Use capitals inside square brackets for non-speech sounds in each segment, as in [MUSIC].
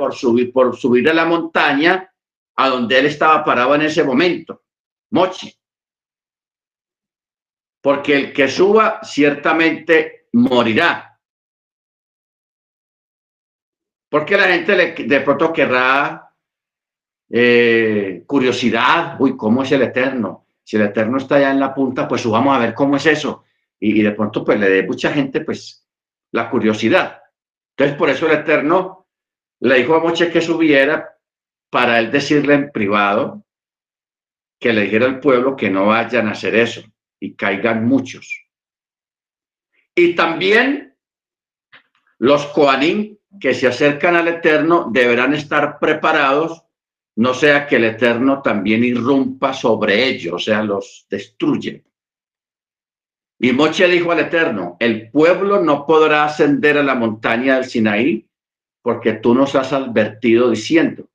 por subir, por subir a la montaña a donde él estaba parado en ese momento. Moche. Porque el que suba ciertamente morirá. Porque la gente le, de pronto querrá eh, curiosidad. Uy, ¿cómo es el Eterno? Si el Eterno está allá en la punta, pues subamos a ver cómo es eso. Y, de pronto, pues le dé mucha gente, pues, la curiosidad. Entonces, por eso el Eterno le dijo a Moche que subiera para él decirle en privado que le dijera al pueblo que no vayan a hacer eso y caigan muchos. Y también los Coanín que se acercan al Eterno deberán estar preparados, no sea que el Eterno también irrumpa sobre ellos, o sea, los destruye. Y Moche dijo al Eterno, el pueblo no podrá ascender a la montaña del Sinaí porque tú nos has advertido diciendo,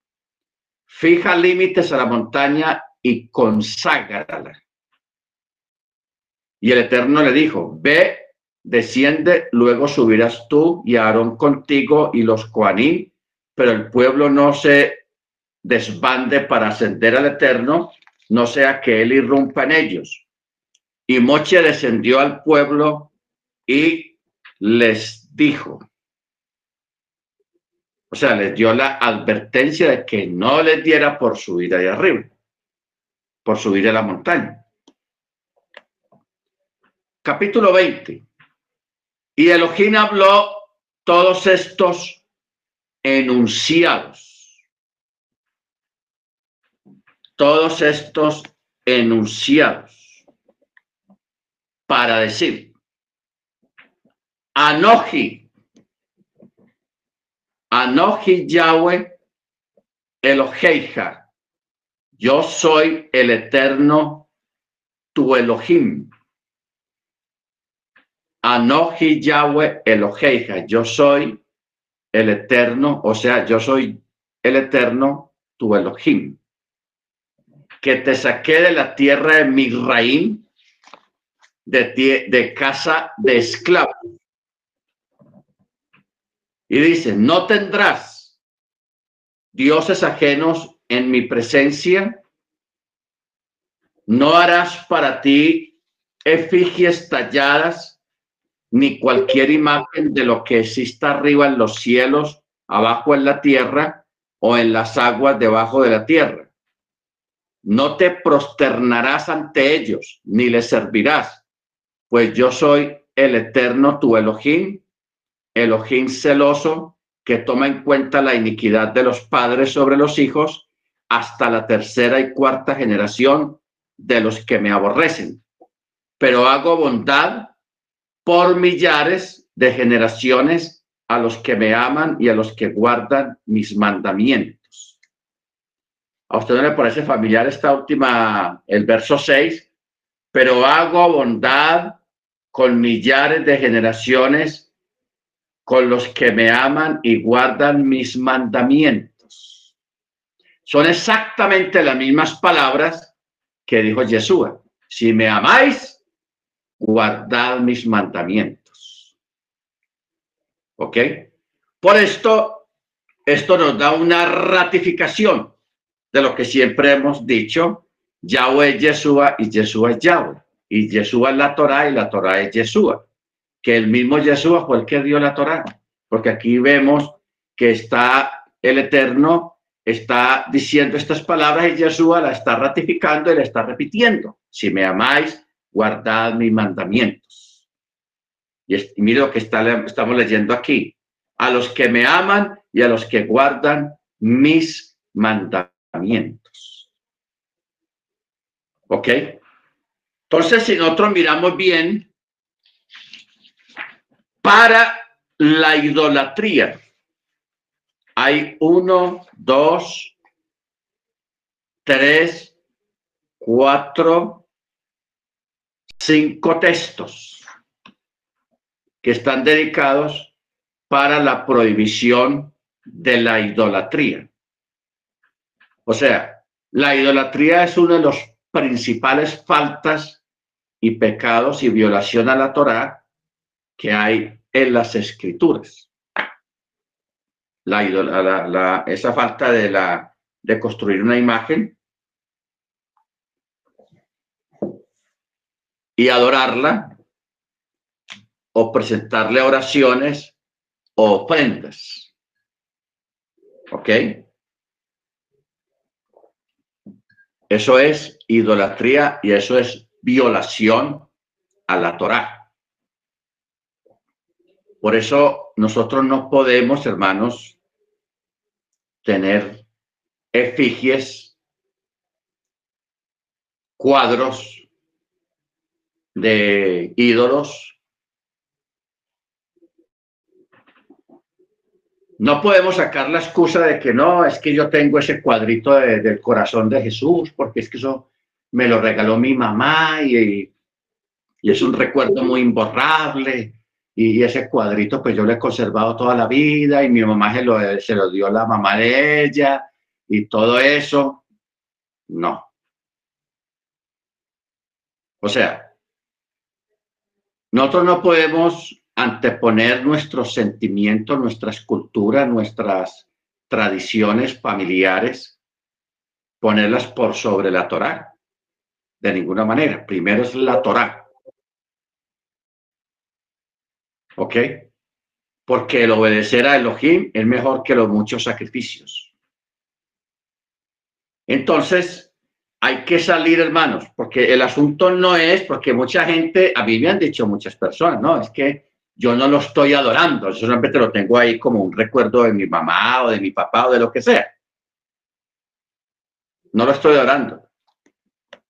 fija límites a la montaña y conságrala. Y el Eterno le dijo, ve, desciende, luego subirás tú y Aarón contigo y los Coanín, pero el pueblo no se desbande para ascender al Eterno, no sea que él irrumpa en ellos. Y Moche descendió al pueblo y les dijo, o sea, les dio la advertencia de que no les diera por subir ahí arriba, por subir a la montaña. Capítulo 20. Y Elohim habló todos estos enunciados. Todos estos enunciados para decir, Anoji, Anoji Yahweh Eloheija, yo soy el eterno tu Elohim. Anoji Yahweh Eloheija, yo soy el eterno, o sea, yo soy el eterno, tu Elohim, que te saqué de la tierra de Misraim, de, de casa de esclavos. Y dice, no tendrás dioses ajenos en mi presencia, no harás para ti efigies talladas ni cualquier imagen de lo que exista arriba en los cielos, abajo en la tierra o en las aguas debajo de la tierra. No te prosternarás ante ellos, ni les servirás, pues yo soy el eterno tu Elohim, Elohim celoso, que toma en cuenta la iniquidad de los padres sobre los hijos hasta la tercera y cuarta generación de los que me aborrecen. Pero hago bondad por millares de generaciones a los que me aman y a los que guardan mis mandamientos. A usted no le parece familiar esta última, el verso 6, pero hago bondad con millares de generaciones con los que me aman y guardan mis mandamientos. Son exactamente las mismas palabras que dijo Jesús. Si me amáis, guardad mis mandamientos. ¿Ok? Por esto, esto nos da una ratificación de lo que siempre hemos dicho, Yahweh es Yeshua y Yeshua es Yahweh. Y Yeshua es la Torah y la Torah es Yeshua. Que el mismo Yeshua fue el que dio la Torah. Porque aquí vemos que está el Eterno, está diciendo estas palabras y Yeshua la está ratificando y la está repitiendo. Si me amáis, guardad mis mandamientos. Y, mire lo que estamos leyendo aquí. A los que me aman y a los que guardan mis mandamientos. ¿Ok? Entonces, si nosotros miramos bien, para la idolatría hay uno, dos, tres, cuatro, cinco textos que están dedicados para la prohibición de la idolatría. O sea, la idolatría es una de las principales faltas y pecados y violación a la Torá que hay en las escrituras. la, esa falta de, la, de construir una imagen y adorarla o presentarle oraciones o ofrendas. ¿Ok? Eso es idolatría y eso es violación a la Torá. Por eso nosotros no podemos, hermanos, tener efigies, cuadros de ídolos. No podemos sacar la excusa de que no, es que yo tengo ese cuadrito del corazón de Jesús, porque es que eso me lo regaló mi mamá y, y es un recuerdo muy imborrable. Y ese cuadrito, pues yo lo he conservado toda la vida y mi mamá se lo, se lo dio la mamá de ella y todo eso. No. O sea, nosotros no podemos anteponer nuestros sentimientos, nuestras culturas, nuestras tradiciones familiares, ponerlas por sobre la Torá. De ninguna manera. Primero es la Torá. ¿Ok? Porque el obedecer a Elohim es mejor que los muchos sacrificios. Entonces, hay que salir, hermanos, porque el asunto no es, porque mucha gente, a mí me han dicho muchas personas, no, es que yo no lo estoy adorando, yo solamente lo tengo ahí como un recuerdo de mi mamá o de mi papá o de lo que sea. No lo estoy adorando.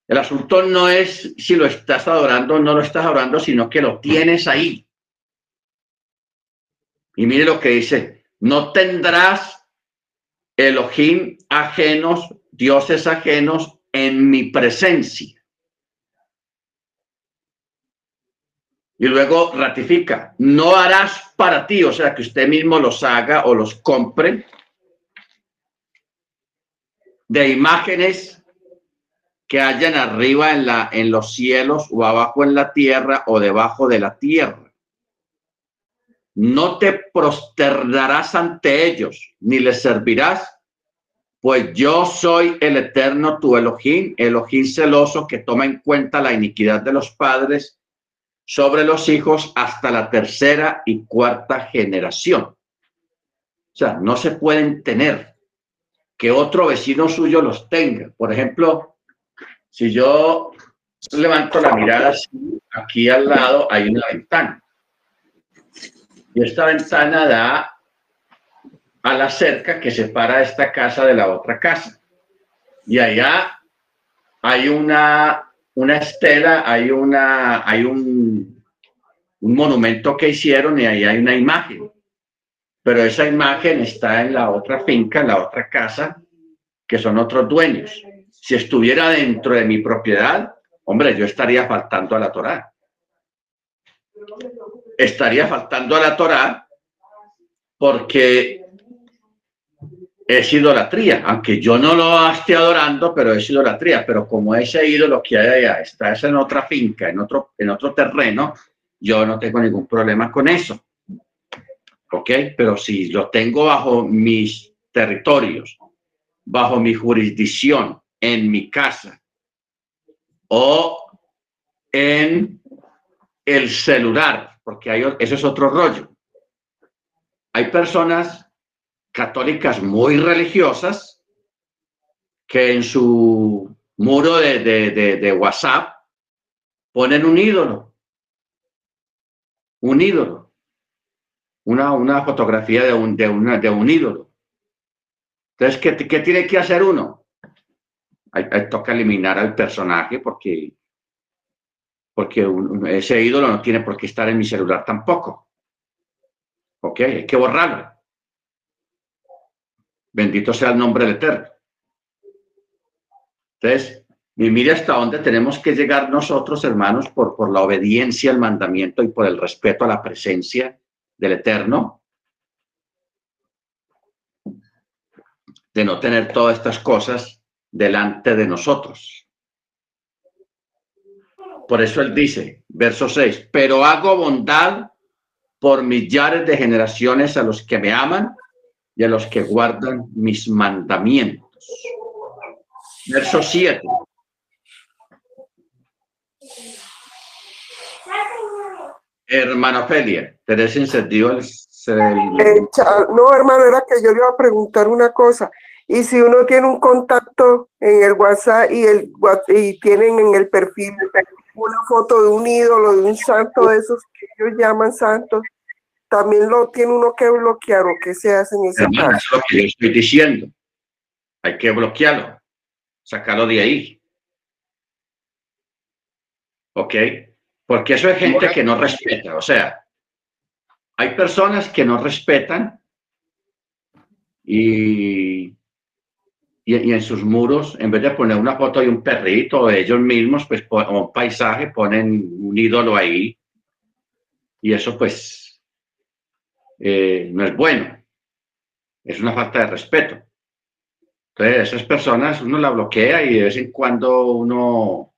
El asunto no es si lo estás adorando o no lo estás adorando, sino que lo tienes ahí. Y mire lo que dice, no tendrás Elohim ajenos, dioses ajenos en mi presencia. Y luego ratifica, no harás para ti, o sea, que usted mismo los haga o los compre de imágenes que hayan arriba en, la, en los cielos o abajo en la tierra o debajo de la tierra no te prosternarás ante ellos, ni les servirás, pues yo soy el eterno tu Elohim, Elohim celoso que toma en cuenta la iniquidad de los padres sobre los hijos hasta la tercera y cuarta generación. O sea, no se pueden tener que otro vecino suyo los tenga. Por ejemplo, si yo levanto la mirada aquí al lado hay una ventana y esta ventana da a la cerca que separa esta casa de la otra casa. Y allá hay una, una estela, hay, una, hay un, un monumento que hicieron y ahí hay una imagen. Pero esa imagen está en la otra finca, en la otra casa, que son otros dueños. Si estuviera dentro de mi propiedad, hombre, yo estaría faltando a la Torá estaría faltando a la Torá porque es idolatría, aunque yo no lo esté adorando, pero es idolatría. Pero como ese ídolo que hay allá está en otra finca, en otro, en otro terreno, yo no tengo ningún problema con eso. ¿Ok? Pero si lo tengo bajo mis territorios, bajo mi jurisdicción, en mi casa o en el celular, porque hay, eso es otro rollo. Hay personas católicas muy religiosas que en su muro de, de, WhatsApp ponen un ídolo, un ídolo, una, una fotografía de un, de, una, de un ídolo. Entonces, ¿qué, ¿qué, tiene que hacer uno? Hay, toca eliminar al personaje porque porque ese ídolo no tiene por qué estar en mi celular tampoco. ¿Ok? Hay que borrarlo. Bendito sea el nombre del Eterno. Entonces, y mire hasta dónde tenemos que llegar nosotros, hermanos, por, por la obediencia al mandamiento y por el respeto a la presencia del Eterno, de no tener todas estas cosas delante de nosotros. Por eso él dice, verso 6, pero hago bondad por millares de generaciones a los que me aman y a los que guardan mis mandamientos. Verso 7. Hermano Felia, ¿tenés encendido el... Eh, no, hermano, era que yo le iba a preguntar una cosa. Y si uno tiene un contacto en el WhatsApp y, el, y tienen en el perfil una foto de un ídolo, de un santo de esos que ellos llaman santos, también lo tiene uno que bloquear o qué se hace en ese Hermano, caso. Es lo que yo estoy diciendo. Hay que bloquearlo, sacarlo de ahí. ¿Ok? Porque eso es gente que no respeta. O sea, hay personas que no respetan y, y, en sus muros, en vez de poner una foto de un perrito, ellos mismos, pues un paisaje, ponen un ídolo ahí. Y eso pues eh, no es bueno. Es una falta de respeto. Entonces, esas personas uno la bloquea y de vez en cuando uno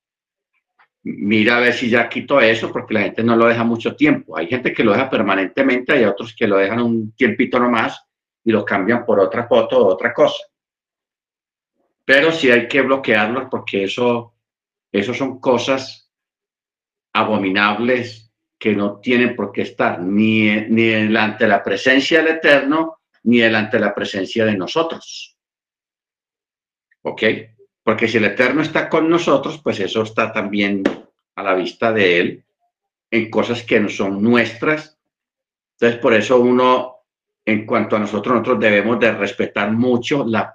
mira a ver si ya quito eso, porque la gente no lo deja mucho tiempo. Hay gente que lo deja permanentemente, hay otros que lo dejan un tiempito nomás y lo cambian por otra foto o otra cosa. Pero sí hay que bloquearlos porque eso, eso son cosas abominables que no tienen por qué estar ni, ni ante la presencia del Eterno ni delante la presencia de nosotros. ¿Ok? Porque si el Eterno está con nosotros, pues eso está también a la vista de Él en cosas que no son nuestras. Entonces, por eso uno, en cuanto a nosotros, nosotros debemos de respetar mucho la,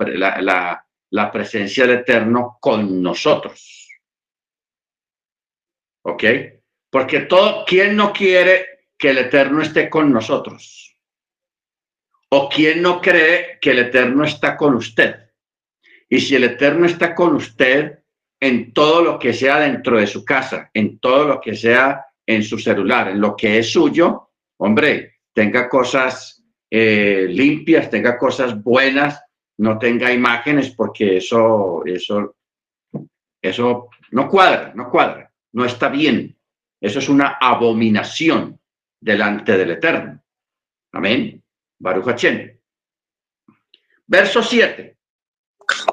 presencia del Eterno con nosotros. ¿Ok? Porque todo, ¿quién no quiere que el Eterno esté con nosotros? ¿O quién no cree que el Eterno está con usted? Y si el Eterno está con usted en todo lo que sea dentro de su casa, en todo lo que sea en su celular, en lo que es suyo, hombre, tenga cosas eh, limpias, tenga cosas buenas, no tenga imágenes, porque eso, eso, eso no cuadra, no cuadra, no está bien. Eso es una abominación delante del Eterno. Amén. Baruch Hachem. Verso 7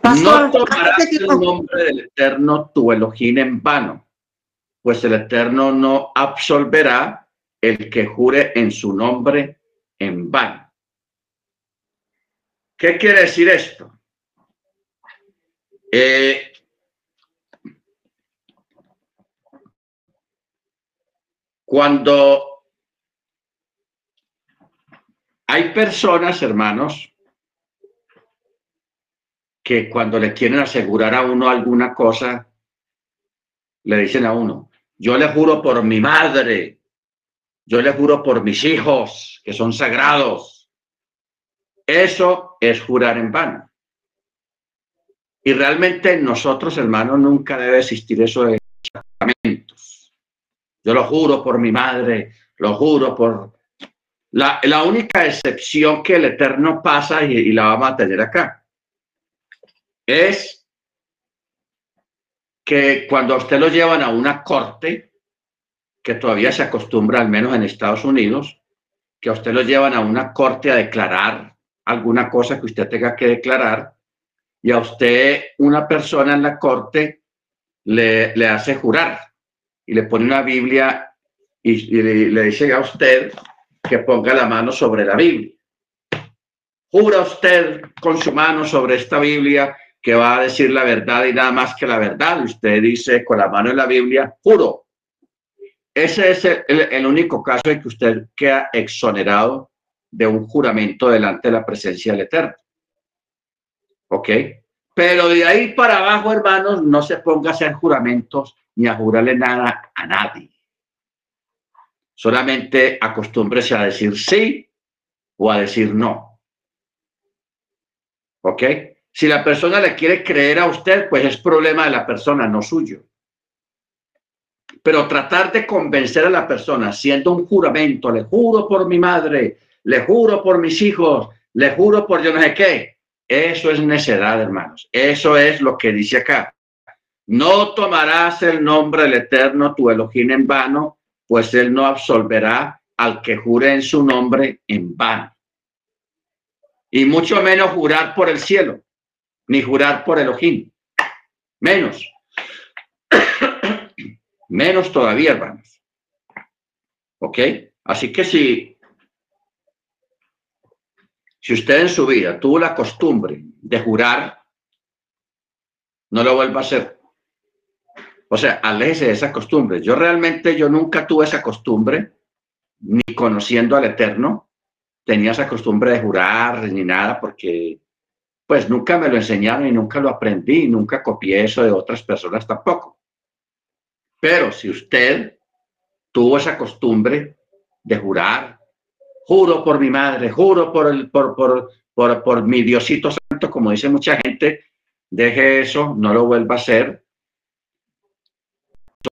no tomarás el nombre del Eterno tu Elohim en vano, pues el Eterno no absolverá el que jure en su nombre en vano. ¿Qué quiere decir esto? Eh, cuando hay personas, hermanos, que cuando le quieren asegurar a uno alguna cosa, le dicen a uno, yo le juro por mi madre, yo le juro por mis hijos, que son sagrados. Eso es jurar en vano. Y realmente nosotros, hermanos, nunca debe existir eso de sacramentos. Yo lo juro por mi madre, lo juro por... La, la única excepción que el Eterno pasa y, y la vamos a tener acá es que cuando a usted lo llevan a una corte, que todavía se acostumbra, al menos en Estados Unidos, que a usted lo llevan a una corte a declarar alguna cosa que usted tenga que declarar, y a usted una persona en la corte le, le hace jurar y le pone una Biblia y, le dice a usted que ponga la mano sobre la Biblia. Jura usted con su mano sobre esta Biblia que va a decir la verdad y nada más que la verdad. Usted dice con la mano en la Biblia, juro. Ese es el, único caso en que usted queda exonerado de un juramento delante de la presencia del Eterno. ¿Ok? Pero de ahí para abajo, hermanos, no se ponga a hacer juramentos ni a jurarle nada a nadie. Solamente acostúmbrese a decir sí o a decir no. ¿Ok? Si la persona le quiere creer a usted, pues es problema de la persona, no suyo. Pero tratar de convencer a la persona siendo un juramento, le juro por mi madre, le juro por mis hijos, le juro por yo no sé qué, eso es necedad, hermanos. Eso es lo que dice acá. No tomarás el nombre del Eterno, tu Elohim, en vano, pues él no absolverá al que jure en su nombre en vano. Y mucho menos jurar por el cielo, ni jurar por Elohim. Menos. [COUGHS] menos todavía, hermanos. ¿Ok? Así que si, si usted en su vida tuvo la costumbre de jurar, no lo vuelva a hacer. O sea, aléjese de esa costumbre. Yo realmente, yo nunca tuve esa costumbre, ni conociendo al Eterno, tenía esa costumbre de jurar ni nada, porque pues nunca me lo enseñaron y nunca lo aprendí, y nunca copié eso de otras personas tampoco. Pero si usted tuvo esa costumbre de jurar, juro por mi madre, juro por, el, por, por, por, por mi Diosito Santo, como dice mucha gente, deje eso, no lo vuelva a hacer.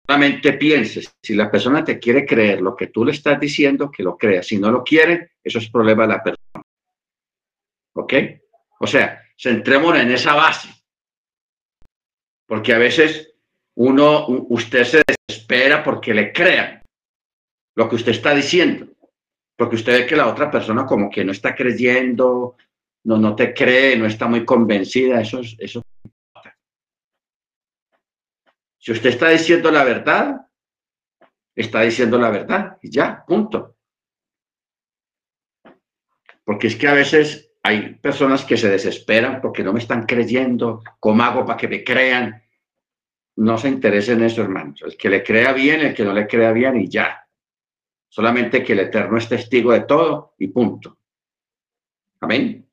Solamente pienses, si la persona te quiere creer lo que tú le estás diciendo, que lo crea. Si no lo quiere, eso es problema de la persona. ¿Ok? O sea, centrémonos en esa base. Porque a veces uno, usted se desespera porque le crean lo que usted está diciendo. Porque usted ve que la otra persona como que no está creyendo, no, no te cree, no está muy convencida. Eso es, eso. Si usted está diciendo la verdad, está diciendo la verdad y ya, punto. Porque es que a veces hay personas que se desesperan porque no me están creyendo, ¿cómo hago para que me crean? No se interesa en eso, hermanos. El que le crea bien, el que no le crea bien y ya. Solamente que el Eterno es testigo de todo y punto. Amén.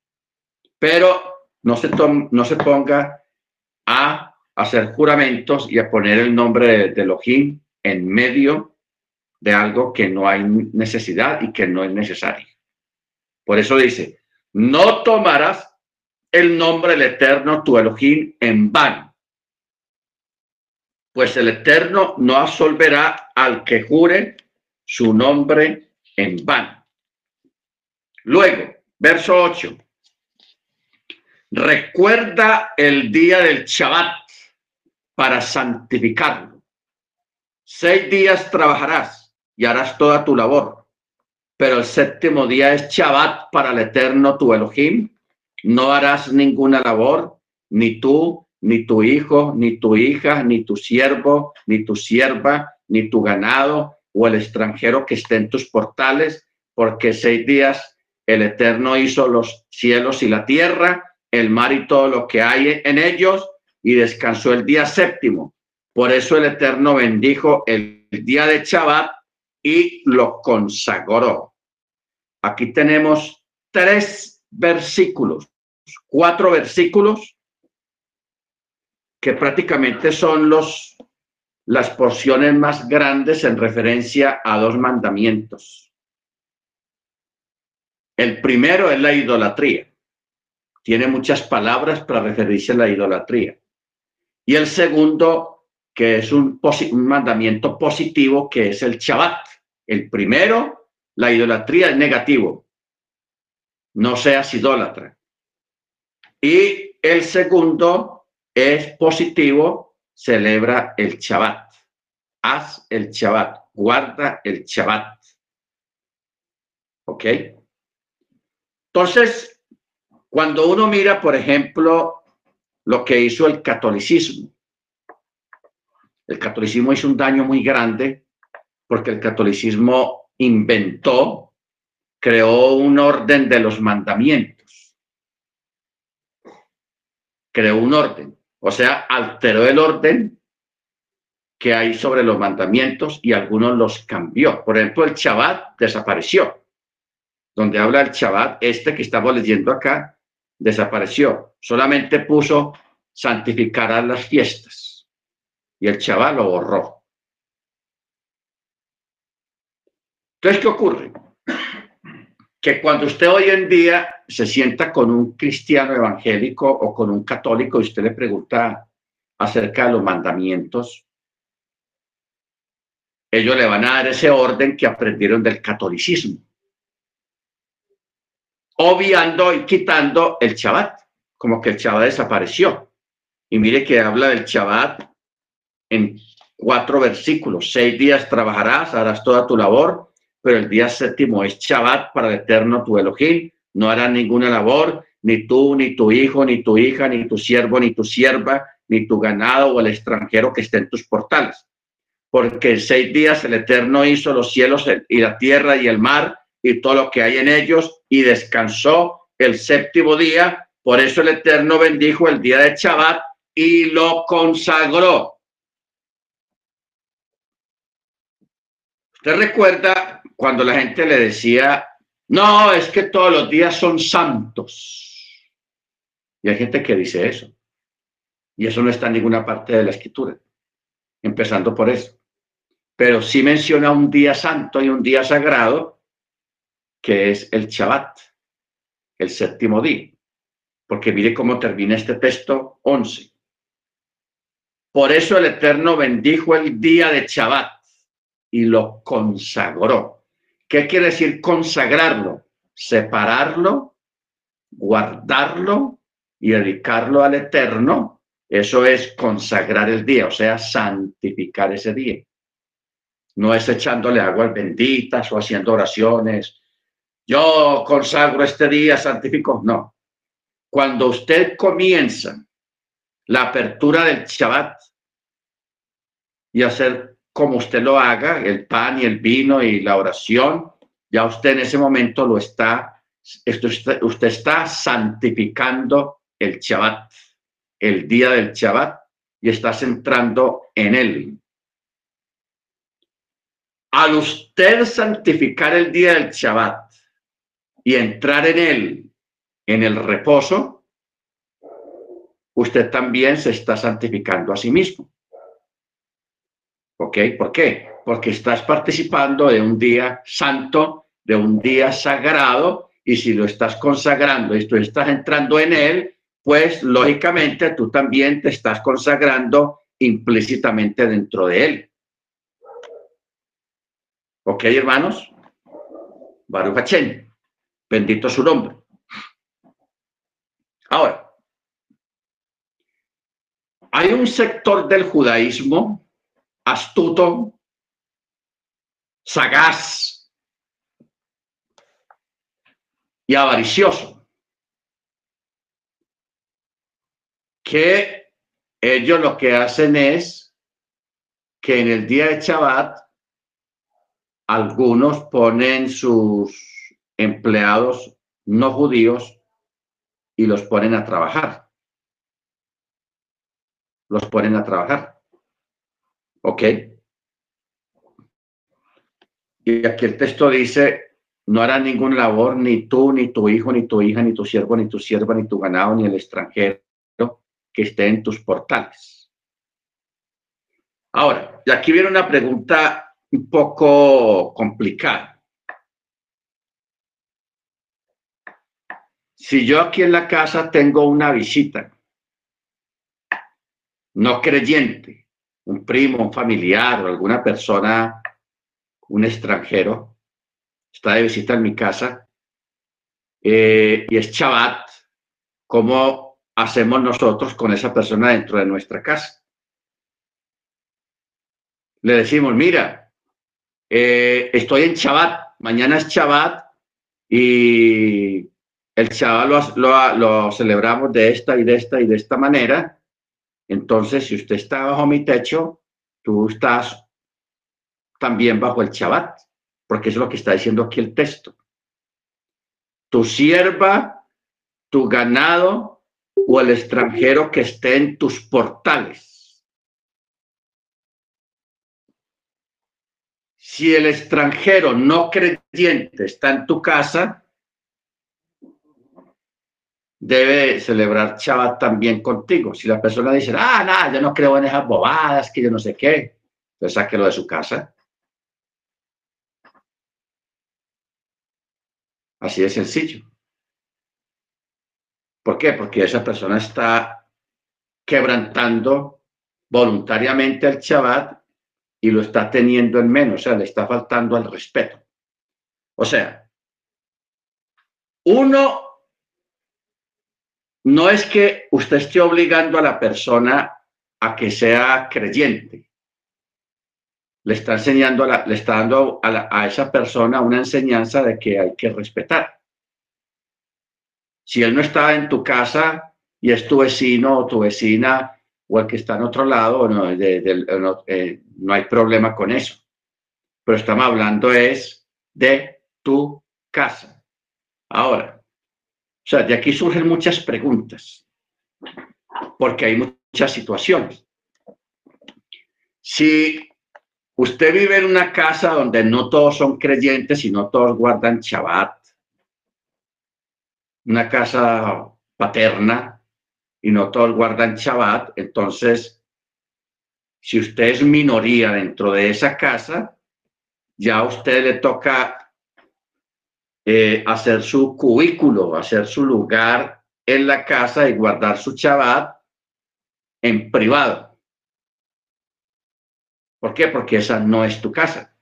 Pero no se, no se ponga a hacer juramentos y a poner el nombre de, de Elohim en medio de algo que no hay necesidad y que no es necesario. Por eso dice, no tomarás el nombre del Eterno, tu Elohim, en vano, pues el Eterno no absolverá al que jure su nombre en vano. Luego, verso 8. Recuerda el día del Shabbat para santificarlo. Seis días trabajarás y harás toda tu labor pero el séptimo día es Shabbat para el eterno tu Elohim. No harás ninguna labor, ni tú, ni tu hijo, ni tu hija, ni tu siervo, ni tu sierva, ni tu ganado o el extranjero que esté en tus portales, porque seis días el Eterno hizo los cielos y la tierra, el mar y todo lo que hay en ellos, y descansó el día séptimo. Por eso el Eterno bendijo el día de Shabbat y lo consagró. Aquí tenemos tres versículos, cuatro versículos que prácticamente son los, las porciones más grandes en referencia a dos mandamientos. El primero es la idolatría. Tiene muchas palabras para referirse a la idolatría. Y el segundo, que es un, mandamiento positivo, que es el Shabbat. El primero la idolatría es negativo. No seas idólatra. Y el segundo es positivo, celebra el Shabbat. Haz el Shabbat, guarda el Shabbat. ¿Ok? Entonces, cuando uno mira, por ejemplo, lo que hizo el catolicismo, el catolicismo hizo un daño muy grande porque el catolicismo inventó, creó un orden de los mandamientos. Creó un orden, o sea, alteró el orden que hay sobre los mandamientos y algunos los cambió. Por ejemplo, el Shabbat desapareció. Donde habla el Shabbat, este que estamos leyendo acá, desapareció. Solamente puso santificará las fiestas. Y el Shabbat lo borró. Entonces, ¿qué ocurre? Que cuando usted hoy en día se sienta con un cristiano evangélico o con un católico y usted le pregunta acerca de los mandamientos, ellos le van a dar ese orden que aprendieron del catolicismo, obviando y quitando el Shabbat, como que el Shabbat desapareció. Y mire que habla del Shabbat en cuatro versículos. Seis días trabajarás, harás toda tu labor, pero el día séptimo es Shabbat para el eterno tu Elohim. no harás ninguna labor, ni tú, ni tu hijo, ni tu hija, ni tu siervo, ni tu sierva, ni tu ganado o el extranjero que esté en tus portales. Porque en seis días el Eterno hizo los cielos y la tierra y el mar y todo lo que hay en ellos y descansó el séptimo día. Por eso el Eterno bendijo el día de Shabbat y lo consagró. Usted recuerda cuando la gente le decía, no, es que todos los días son santos. Y hay gente que dice eso. Y eso no está en ninguna parte de la escritura, empezando por eso. Pero sí menciona un día santo y un día sagrado, que es el Shabbat, el séptimo día. Porque mire cómo termina este texto 11. Por eso el Eterno bendijo el día de Shabbat y lo consagró. ¿Qué quiere decir consagrarlo? Separarlo, guardarlo y dedicarlo al Eterno, eso es consagrar el día, o sea, santificar ese día. No es echándole aguas benditas o haciendo oraciones. Yo consagro este día, santifico. No. Cuando usted comienza la apertura del Shabbat y hacer como usted lo haga, el pan y el vino y la oración, ya usted en ese momento lo está, usted está santificando el Shabbat, el día del Shabbat, y estás entrando en él. Al usted santificar el día del Shabbat y entrar en él, en el reposo, usted también se está santificando a sí mismo. ¿Ok? ¿Por qué? Porque estás participando de un día santo, de un día sagrado, y si lo estás consagrando y tú estás entrando en él, pues lógicamente tú también te estás consagrando implícitamente dentro de él. ¿Ok, hermanos? Baruch bendito su nombre. Ahora, hay un sector del judaísmo astuto, sagaz y avaricioso que ellos lo que hacen es que en el día de Shabbat algunos ponen sus empleados no judíos y los ponen a trabajar. Los ponen a trabajar. ¿Ok? Y aquí el texto dice, no hará ninguna labor ni tú, ni tu hijo, ni tu hija, ni tu siervo, ni tu sierva, ni tu ganado, ni el extranjero que esté en tus portales. Ahora, y aquí viene una pregunta un poco complicada. Si yo aquí en la casa tengo una visita no creyente, un primo, un familiar o alguna persona, un extranjero, está de visita en mi casa eh, y es Shabbat, ¿cómo hacemos nosotros con esa persona dentro de nuestra casa. Le decimos, mira, eh, estoy en Shabbat, mañana es Shabbat y el Shabbat lo, lo, celebramos de esta y de esta y de esta manera. Entonces, si usted está bajo mi techo, tú estás también bajo el Shabbat, porque es lo que está diciendo aquí el texto. Tu sierva, tu ganado o el extranjero que esté en tus portales. Si el extranjero no creyente está en tu casa, debe celebrar Shabbat también contigo. Si la persona dice, ah, nada, yo no creo en esas bobadas, que yo no sé qué, pues sáquelo de su casa. Así de sencillo. ¿Por qué? Porque esa persona está quebrantando voluntariamente el Shabbat y lo está teniendo en menos, o sea, le está faltando al respeto. O sea, uno no es que usted esté obligando a la persona a que sea creyente. Le está enseñando, le está dando a, esa persona una enseñanza de que hay que respetar. Si él no está en tu casa y es tu vecino o tu vecina o el que está en otro lado, no, eh, no hay problema con eso. Pero estamos hablando es de tu casa. Ahora, o sea, de aquí surgen muchas preguntas, porque hay muchas situaciones. Si usted vive en una casa donde no todos son creyentes y no todos guardan Shabbat, una casa paterna y no todos guardan Shabbat, entonces, si usted es minoría dentro de esa casa, ya a usted le toca eh, hacer su cubículo, hacer su lugar en la casa y guardar su Shabbat en privado. ¿Por qué? Porque esa no es tu casa.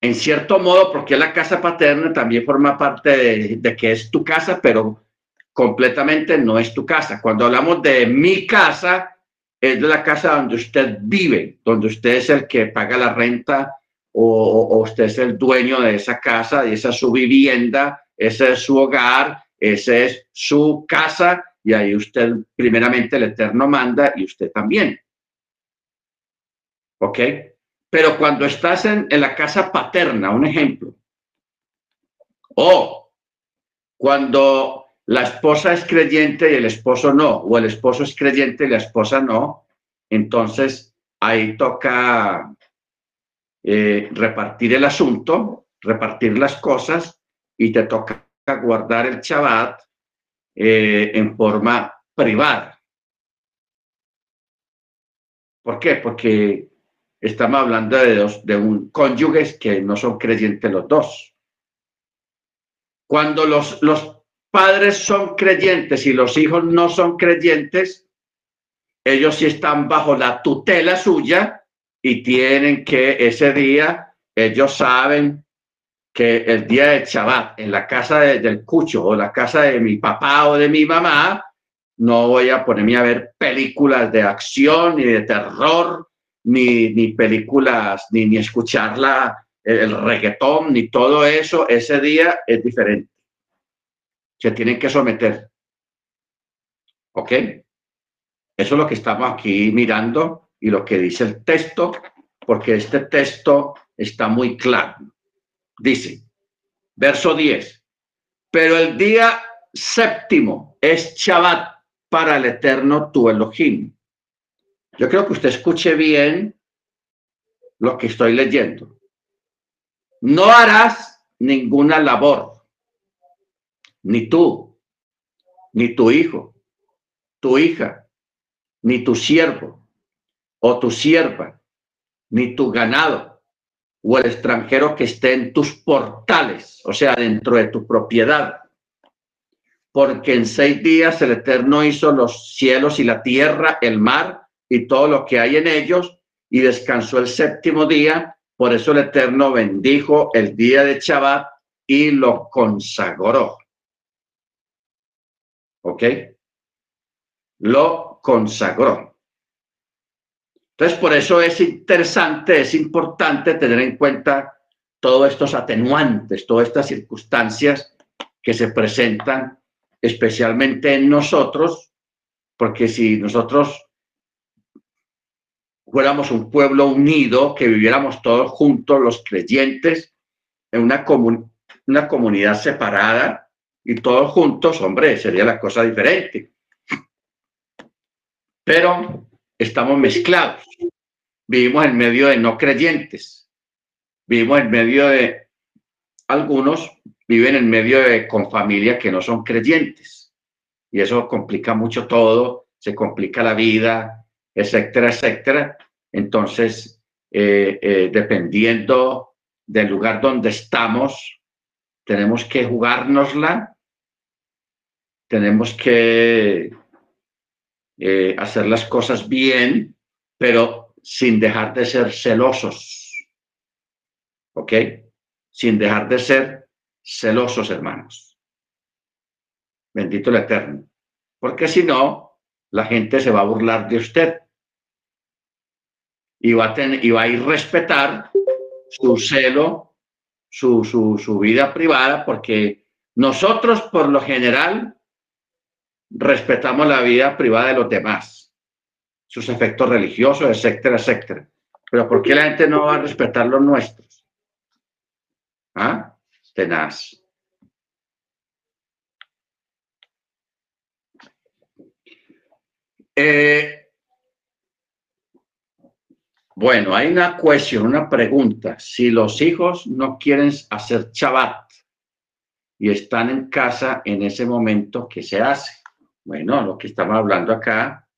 En cierto modo, porque la casa paterna también forma parte de, que es tu casa, pero completamente no es tu casa. Cuando hablamos de mi casa, es de la casa donde usted vive, donde usted es el que paga la renta o, usted es el dueño de esa casa, y esa es su vivienda, ese es su hogar, esa es su casa y ahí usted primeramente el Eterno manda y usted también. ¿Ok? Pero cuando estás en, la casa paterna, un ejemplo, o cuando la esposa es creyente y el esposo no, o el esposo es creyente y la esposa no, entonces ahí toca eh, repartir el asunto, repartir las cosas y te toca guardar el Shabbat eh, en forma privada. ¿Por qué? Porque estamos hablando de, dos, de un cónyuges que no son creyentes los dos. Cuando los, los padres son creyentes y los hijos no son creyentes, ellos sí están bajo la tutela suya y tienen que ese día, ellos saben que el día de Shabbat en la casa del cucho o la casa de mi papá o de mi mamá, no voy a ponerme a ver películas de acción ni de terror, ni, ni películas, ni, ni escuchar el reggaetón, ni todo eso. Ese día es diferente. Se tienen que someter. ¿Ok? Eso es lo que estamos aquí mirando y lo que dice el texto, porque este texto está muy claro. Dice, verso 10, pero el día séptimo es Shabbat para el eterno tu Elohim. Yo creo que usted escuche bien lo que estoy leyendo. No harás ninguna labor, ni tú, ni tu hijo, tu hija, ni tu siervo o tu sierva, ni tu ganado o el extranjero que esté en tus portales, o sea, dentro de tu propiedad. Porque en seis días el Eterno hizo los cielos y la tierra, el mar y todo lo que hay en ellos, y descansó el séptimo día. Por eso el Eterno bendijo el día de Shabbat y lo consagró. ¿Ok? Lo consagró. Entonces, por eso es interesante, es importante tener en cuenta todos estos atenuantes, todas estas circunstancias que se presentan especialmente en nosotros, porque si nosotros fuéramos un pueblo unido, que viviéramos todos juntos, los creyentes, en una, una comunidad separada y todos juntos, hombre, sería la cosa diferente. Pero estamos mezclados. Vivimos en medio de no creyentes. Vivimos en medio de algunos viven en medio de con familias que no son creyentes. Y eso complica mucho todo, se complica la vida, etcétera, etcétera. Entonces, eh, eh, dependiendo del lugar donde estamos, tenemos que jugárnosla, tenemos que eh, hacer las cosas bien, pero sin dejar de ser celosos. ¿Ok? Sin dejar de ser celosos, hermanos. Bendito el Eterno. Porque si no, la gente se va a burlar de usted. Y va a, tener, y va a ir respetar su celo, su, su vida privada, porque Nosotros, por lo general, respetamos la vida privada de los demás, sus efectos religiosos, etcétera, etcétera. Pero ¿por qué la gente no va a respetar los nuestros? ¿Ah? Tenaz. Eh, bueno, hay una cuestión, una pregunta. Si los hijos no quieren hacer chabat y están en casa en ese momento, ¿qué se hace? Bueno, lo que estamos hablando acá,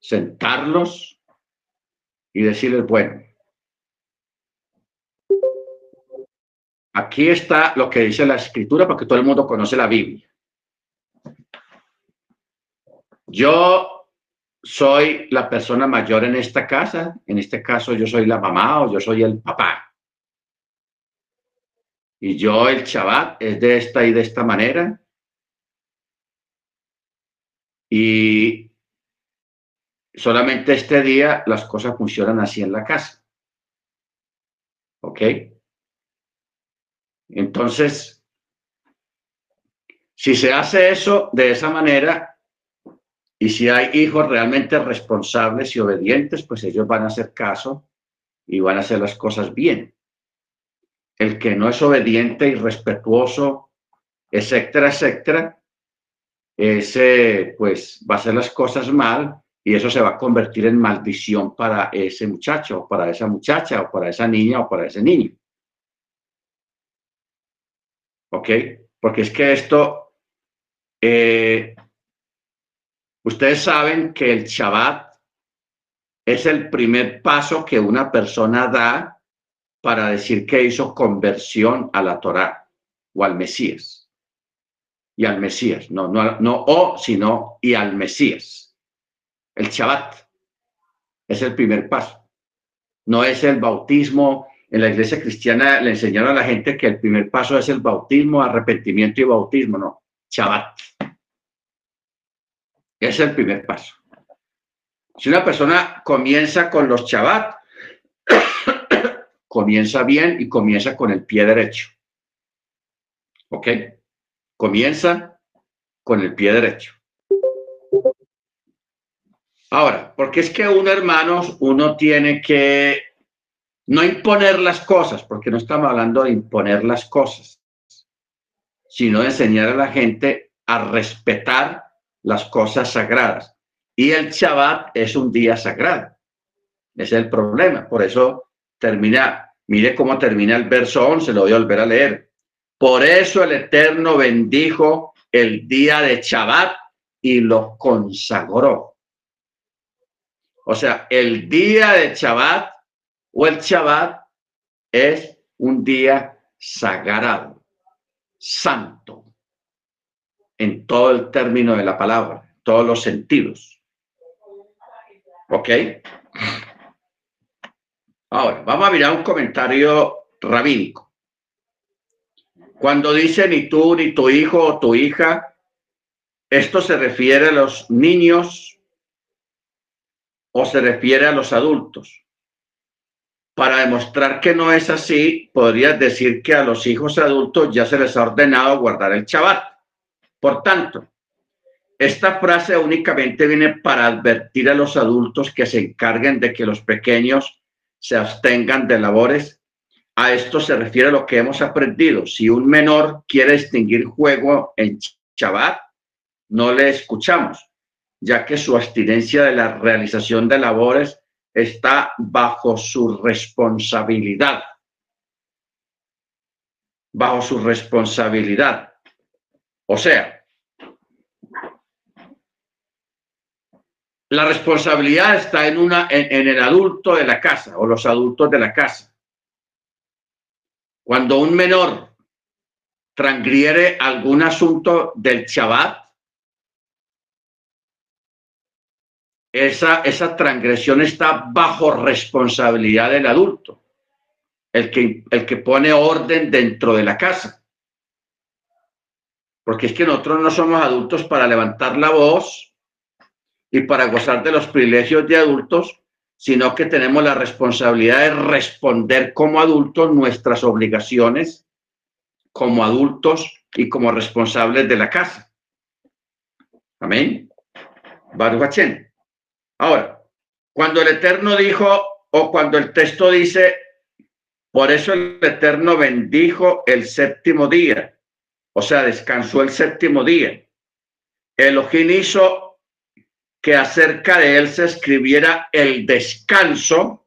sentarlos y decirles, bueno, aquí está lo que dice la escritura, porque todo el mundo conoce la Biblia. Yo soy la persona mayor en esta casa, en este caso yo soy la mamá o yo soy el papá. Y yo el chabat es de esta y de esta manera. Y solamente este día las cosas funcionan así en la casa. ¿Ok? Entonces, si se hace eso de esa manera, y si hay hijos realmente responsables y obedientes, pues ellos van a hacer caso y van a hacer las cosas bien. El que no es obediente y respetuoso, etcétera, etcétera, ese pues va a hacer las cosas mal y eso se va a convertir en maldición para ese muchacho para esa muchacha o para esa niña o para ese niño. ¿Ok? Porque es que esto eh, Ustedes saben que el Shabbat es el primer paso que una persona da para decir que hizo conversión a la Torá o al Mesías. Y al Mesías, no, no, no o, sino y al Mesías. El Shabbat es el primer paso. No es el bautismo. En la iglesia cristiana le enseñaron a la gente que el primer paso es el bautismo, arrepentimiento y bautismo, no, Shabbat. Es el primer paso. Si una persona comienza con los chabat, [COUGHS] comienza bien y comienza con el pie derecho. ¿Ok? Comienza con el pie derecho. Ahora, porque es que uno, hermanos, uno tiene que no imponer las cosas, porque no estamos hablando de imponer las cosas, sino de enseñar a la gente a respetar las cosas sagradas. Y el Shabbat es un día sagrado. Ese es el problema. Por eso termina, mire cómo termina el verso 11, lo voy a volver a leer. Por eso el Eterno bendijo el día de Shabbat y lo consagró. O sea, el día de Shabbat o el Shabbat es un día sagrado, santo en todo el término de la palabra, todos los sentidos. ¿Ok? Ahora, vamos a mirar un comentario rabínico. Cuando dice ni tú, ni tu hijo o tu hija, esto se refiere a los niños o se refiere a los adultos. Para demostrar que no es así, podrías decir que a los hijos adultos ya se les ha ordenado guardar el chabat por tanto, esta frase únicamente viene para advertir a los adultos que se encarguen de que los pequeños se abstengan de labores. A esto se refiere lo que hemos aprendido. Si un menor quiere distinguir juego en Shabbat, no le escuchamos, ya que su abstinencia de la realización de labores está bajo su responsabilidad. Bajo su responsabilidad. O sea, la responsabilidad está en, una, en, el adulto de la casa o los adultos de la casa. Cuando un menor transgriere algún asunto del Shabbat, esa, esa transgresión está bajo responsabilidad del adulto, el que, el que pone orden dentro de la casa. Porque es que nosotros no somos adultos para levantar la voz y para gozar de los privilegios de adultos, sino que tenemos la responsabilidad de responder como adultos nuestras obligaciones como adultos y como responsables de la casa. Amén. Baruch Ahora, cuando el Eterno dijo, o cuando el texto dice, por eso el Eterno bendijo el séptimo día, o sea, descansó el séptimo día. Elohim hizo que acerca de él se escribiera el descanso,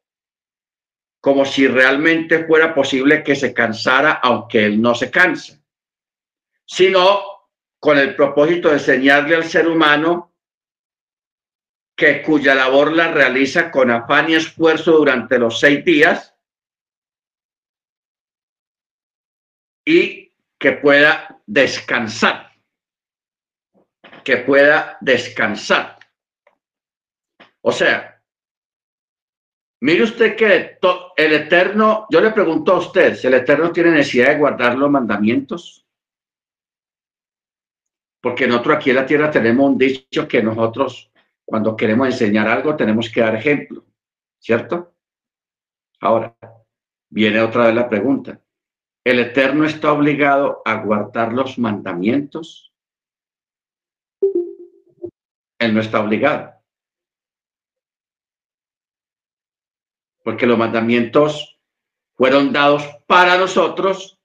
como si realmente fuera posible que se cansara, aunque él no se cansa, sino con el propósito de enseñarle al ser humano que cuya labor la realiza con afán y esfuerzo durante los seis días y que pueda descansar, que pueda descansar. O sea, mire usted que el Eterno, yo le pregunto a usted, si el Eterno tiene necesidad de guardar los mandamientos, porque nosotros aquí en la tierra tenemos un dicho que nosotros cuando queremos enseñar algo tenemos que dar ejemplo, ¿cierto? Ahora, viene otra vez la pregunta. ¿El Eterno está obligado a guardar los mandamientos? Él no está obligado. Porque los mandamientos fueron dados para nosotros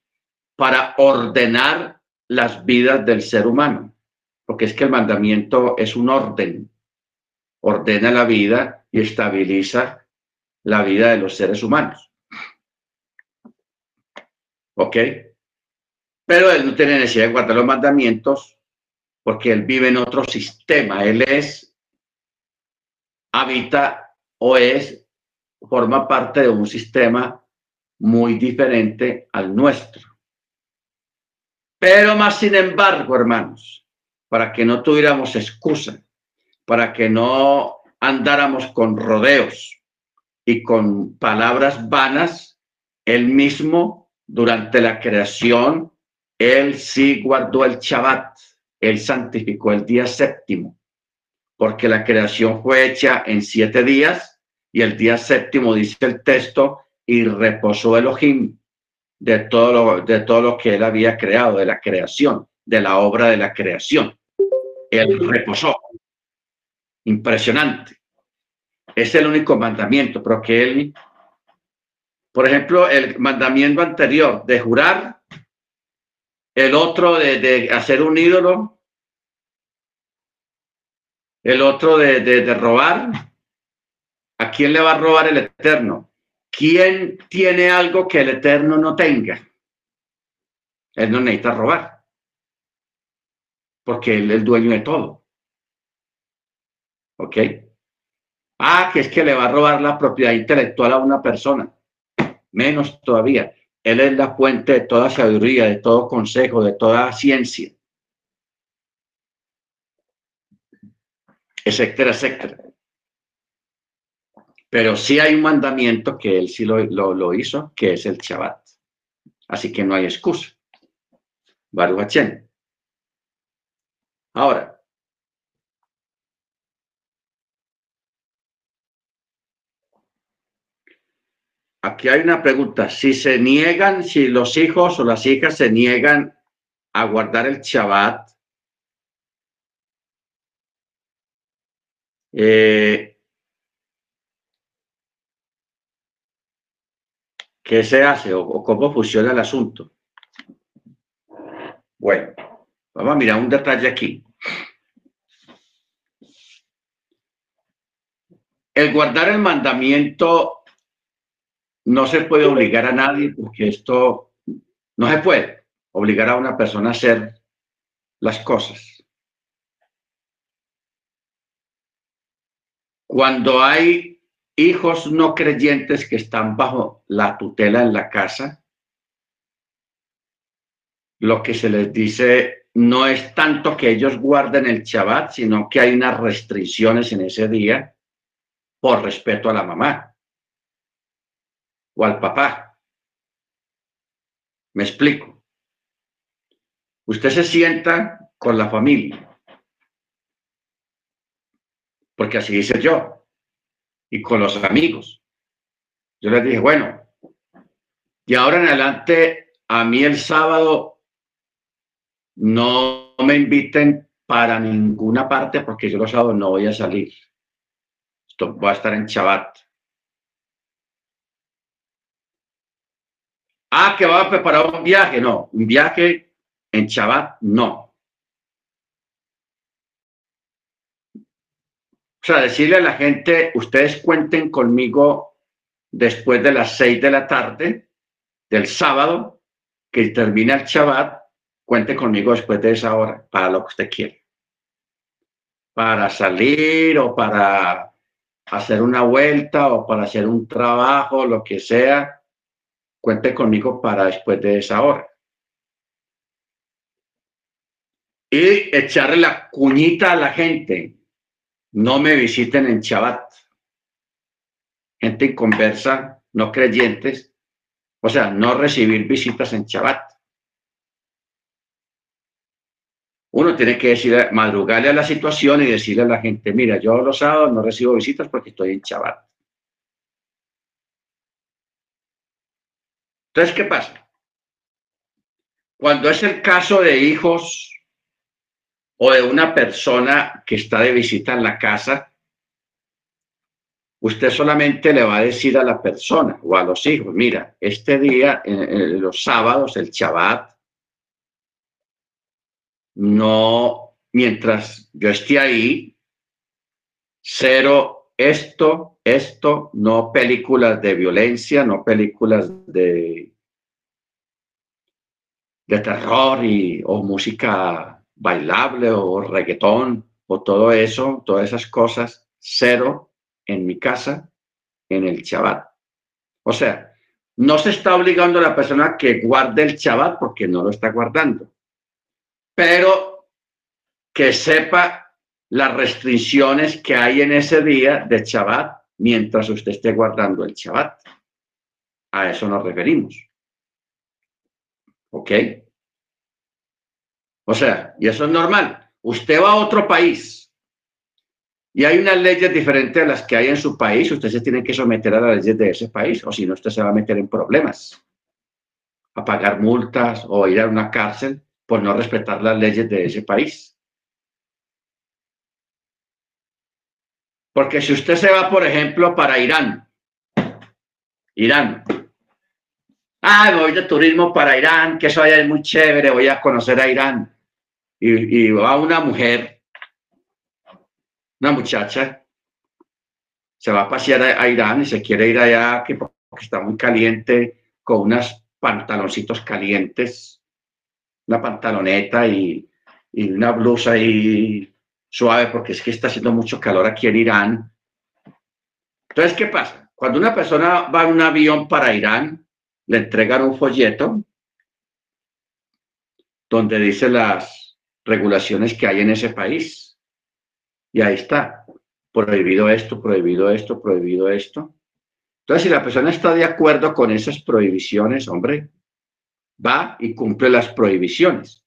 para ordenar las vidas del ser humano. Porque es que el mandamiento es un orden ordena la vida y estabiliza la vida de los seres humanos. ¿Ok? Pero él no tiene necesidad de guardar los mandamientos porque él vive en otro sistema. Él es, habita o es, forma parte de un sistema muy diferente al nuestro. Pero más sin embargo, hermanos, para que no tuviéramos excusa, para que no andáramos con rodeos y con palabras vanas, él mismo durante la creación, él sí guardó el Shabbat, él santificó el día séptimo, porque la creación fue hecha en siete días y el día séptimo, dice el texto, y reposó Elohim de todo lo, de todo lo que él había creado, de la creación, de la obra de la creación. Él reposó. Impresionante. Es el único mandamiento, pero que él, por ejemplo, el mandamiento anterior de jurar, el otro de, hacer un ídolo, el otro de, de robar, ¿a quién le va a robar el Eterno? ¿Quién tiene algo que el Eterno no tenga? Él no necesita robar, porque él es el dueño de todo. ¿Ok? Ah, que es que le va a robar la propiedad intelectual a una persona. Menos todavía. Él es la fuente de toda sabiduría, de todo consejo, de toda ciencia. Etcétera, etcétera. Pero sí hay un mandamiento que él sí lo, hizo, que es el Shabbat. Así que no hay excusa. Baruch Ahora, aquí hay una pregunta. Si se niegan, si los hijos o las hijas se niegan a guardar el Shabbat, eh, ¿qué se hace o, cómo funciona el asunto? Bueno, vamos a mirar un detalle aquí. El guardar el mandamiento no se puede obligar a nadie porque esto no se puede obligar a una persona a hacer las cosas. Cuando hay hijos no creyentes que están bajo la tutela en la casa, lo que se les dice no es tanto que ellos guarden el Shabbat, sino que hay unas restricciones en ese día por respeto a la mamá o al papá. Me explico. Usted se sienta con la familia, porque así hice yo, y con los amigos. Yo les dije, bueno, y ahora en adelante, a mí el sábado no me inviten para ninguna parte porque yo los sábados no voy a salir. Esto voy a estar en Chabat. Ah, que va a preparar un viaje. No, un viaje en Chabat, no. O sea, decirle a la gente, ustedes cuenten conmigo después de las seis de la tarde del sábado, que termina el Shabbat, cuente conmigo después de esa hora para lo que usted quiere. Para salir o para hacer una vuelta o para hacer un trabajo, lo que sea, cuente conmigo para después de esa hora. Y echarle la cuñita a la gente. No me visiten en Shabbat. Gente conversa, no creyentes. O sea, no recibir visitas en Shabbat. uno tiene que decir, madrugarle a la situación y decirle a la gente, mira, yo los sábados no recibo visitas porque estoy en chaval. Entonces, ¿qué pasa? Cuando es el caso de hijos o de una persona que está de visita en la casa, usted solamente le va a decir a la persona o a los hijos, mira, este día, los sábados, el Shabbat, no, mientras yo esté ahí, cero esto, esto, no películas de violencia, no películas de, de terror y, o música bailable o reggaetón o todo eso, todas esas cosas, cero en mi casa, en el Shabbat. O sea, no se está obligando a la persona que guarde el Shabbat porque no lo está guardando pero que sepa las restricciones que hay en ese día de Shabbat mientras usted esté guardando el Shabbat. A eso nos referimos. ¿Ok? O sea, y eso es normal. Usted va a otro país y hay unas leyes diferentes a las que hay en su país. Usted se tiene que someter a las leyes de ese país, o si no, usted se va a meter en problemas, a pagar multas o ir a una cárcel por no respetar las leyes de ese país. Porque si usted se va, por ejemplo, para Irán, Irán, ah, voy de turismo para Irán, que eso allá es muy chévere, voy a conocer a Irán. Y, va una mujer, una muchacha, se va a pasear a, Irán y se quiere ir allá que porque está muy caliente, con unos pantaloncitos calientes, una pantaloneta y, una blusa ahí suave porque es que está haciendo mucho calor aquí en Irán. Entonces, ¿qué pasa? Cuando una persona va en un avión para Irán, le entregan un folleto donde dice las regulaciones que hay en ese país. Y ahí está, prohibido esto, prohibido esto, prohibido esto. Entonces, si la persona está de acuerdo con esas prohibiciones, hombre, va y cumple las prohibiciones.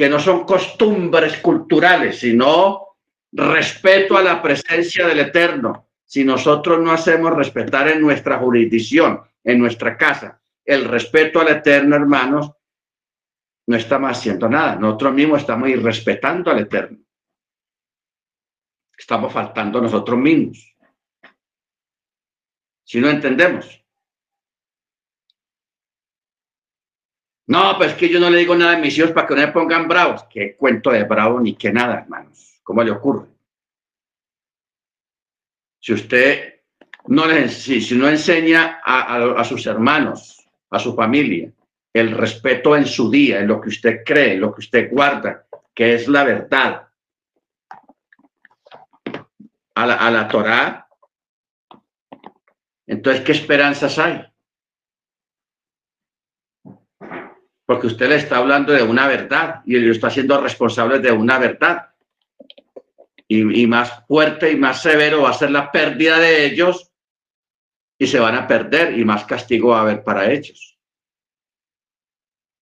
Que no son costumbres culturales, sino respeto a la presencia del Eterno. Si nosotros no hacemos respetar en nuestra jurisdicción, en nuestra casa, el respeto al Eterno, hermanos, no estamos haciendo nada. Nosotros mismos estamos irrespetando al Eterno. Estamos faltando nosotros mismos. Si no entendemos. No, pues es que yo no le digo nada a mis hijos para que no me pongan bravos. Qué cuento de bravo ni qué nada, hermanos. ¿Cómo le ocurre? Si usted no le, si, no enseña a, sus hermanos, a su familia, el respeto en su día, en lo que usted cree, en lo que usted guarda, que es la verdad, a la, a la Torah, entonces, ¿qué esperanzas hay? Porque usted le está hablando de una verdad y lo está haciendo responsable de una verdad. Y, y, más fuerte y más severo va a ser la pérdida de ellos y se van a perder y más castigo va a haber para ellos.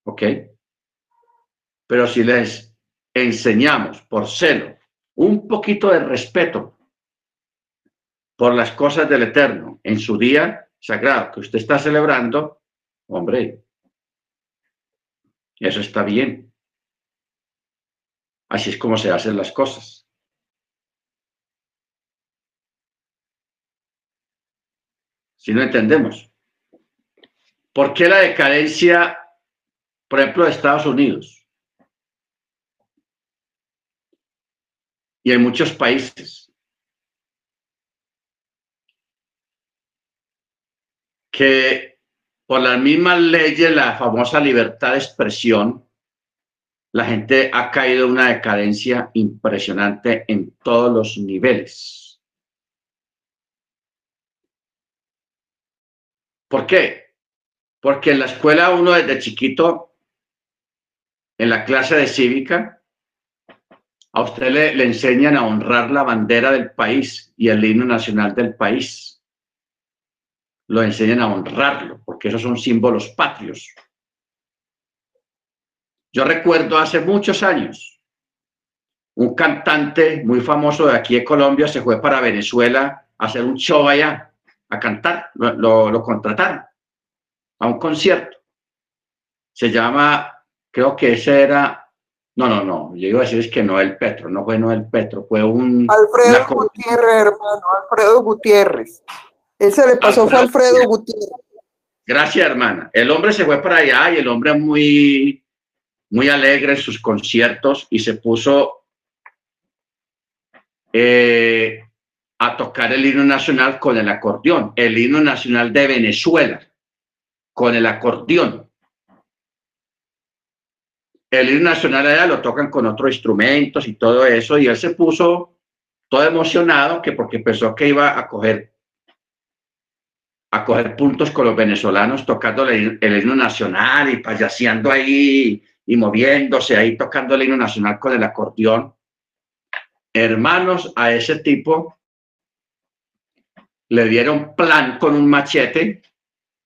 ¿Ok? Pero si les enseñamos por celo un poquito de respeto por las cosas del Eterno en su día sagrado que usted está celebrando, hombre, eso está bien. Así es como se hacen las cosas. Si no entendemos. ¿Por qué la decadencia por ejemplo, de Estados Unidos y en muchos países que por las mismas leyes, la famosa libertad de expresión, la gente ha caído en una decadencia impresionante en todos los niveles. ¿Por qué? Porque en la escuela uno desde chiquito en la clase de cívica, a usted le, le, enseñan a honrar la bandera del país y el himno nacional del país. Lo enseñan a honrarlo, porque esos son símbolos patrios. Yo recuerdo hace muchos años, un cantante muy famoso de aquí de Colombia se fue para Venezuela a hacer un show allá, a cantar, lo, lo, lo contrataron a un concierto. Se llama creo que ese era, no, no, no, yo iba a decir es que Noel Petro, no fue Noel Petro, fue un... Alfredo Gutiérrez, hermano, Alfredo Gutiérrez. Ese le pasó fue Alfredo Gutiérrez. Gracias, hermana. El hombre se fue para allá y el hombre muy, muy alegre en sus conciertos y se puso eh, a tocar el himno nacional con el acordeón, el himno nacional de Venezuela, con el acordeón el himno nacional allá lo tocan con otros instrumentos y todo eso, y él se puso todo emocionado que porque pensó que iba a coger a coger puntos con los venezolanos tocando el, himno nacional y payaseando ahí y moviéndose ahí tocando el himno nacional con el acordeón. Hermanos, a ese tipo le dieron plan con un machete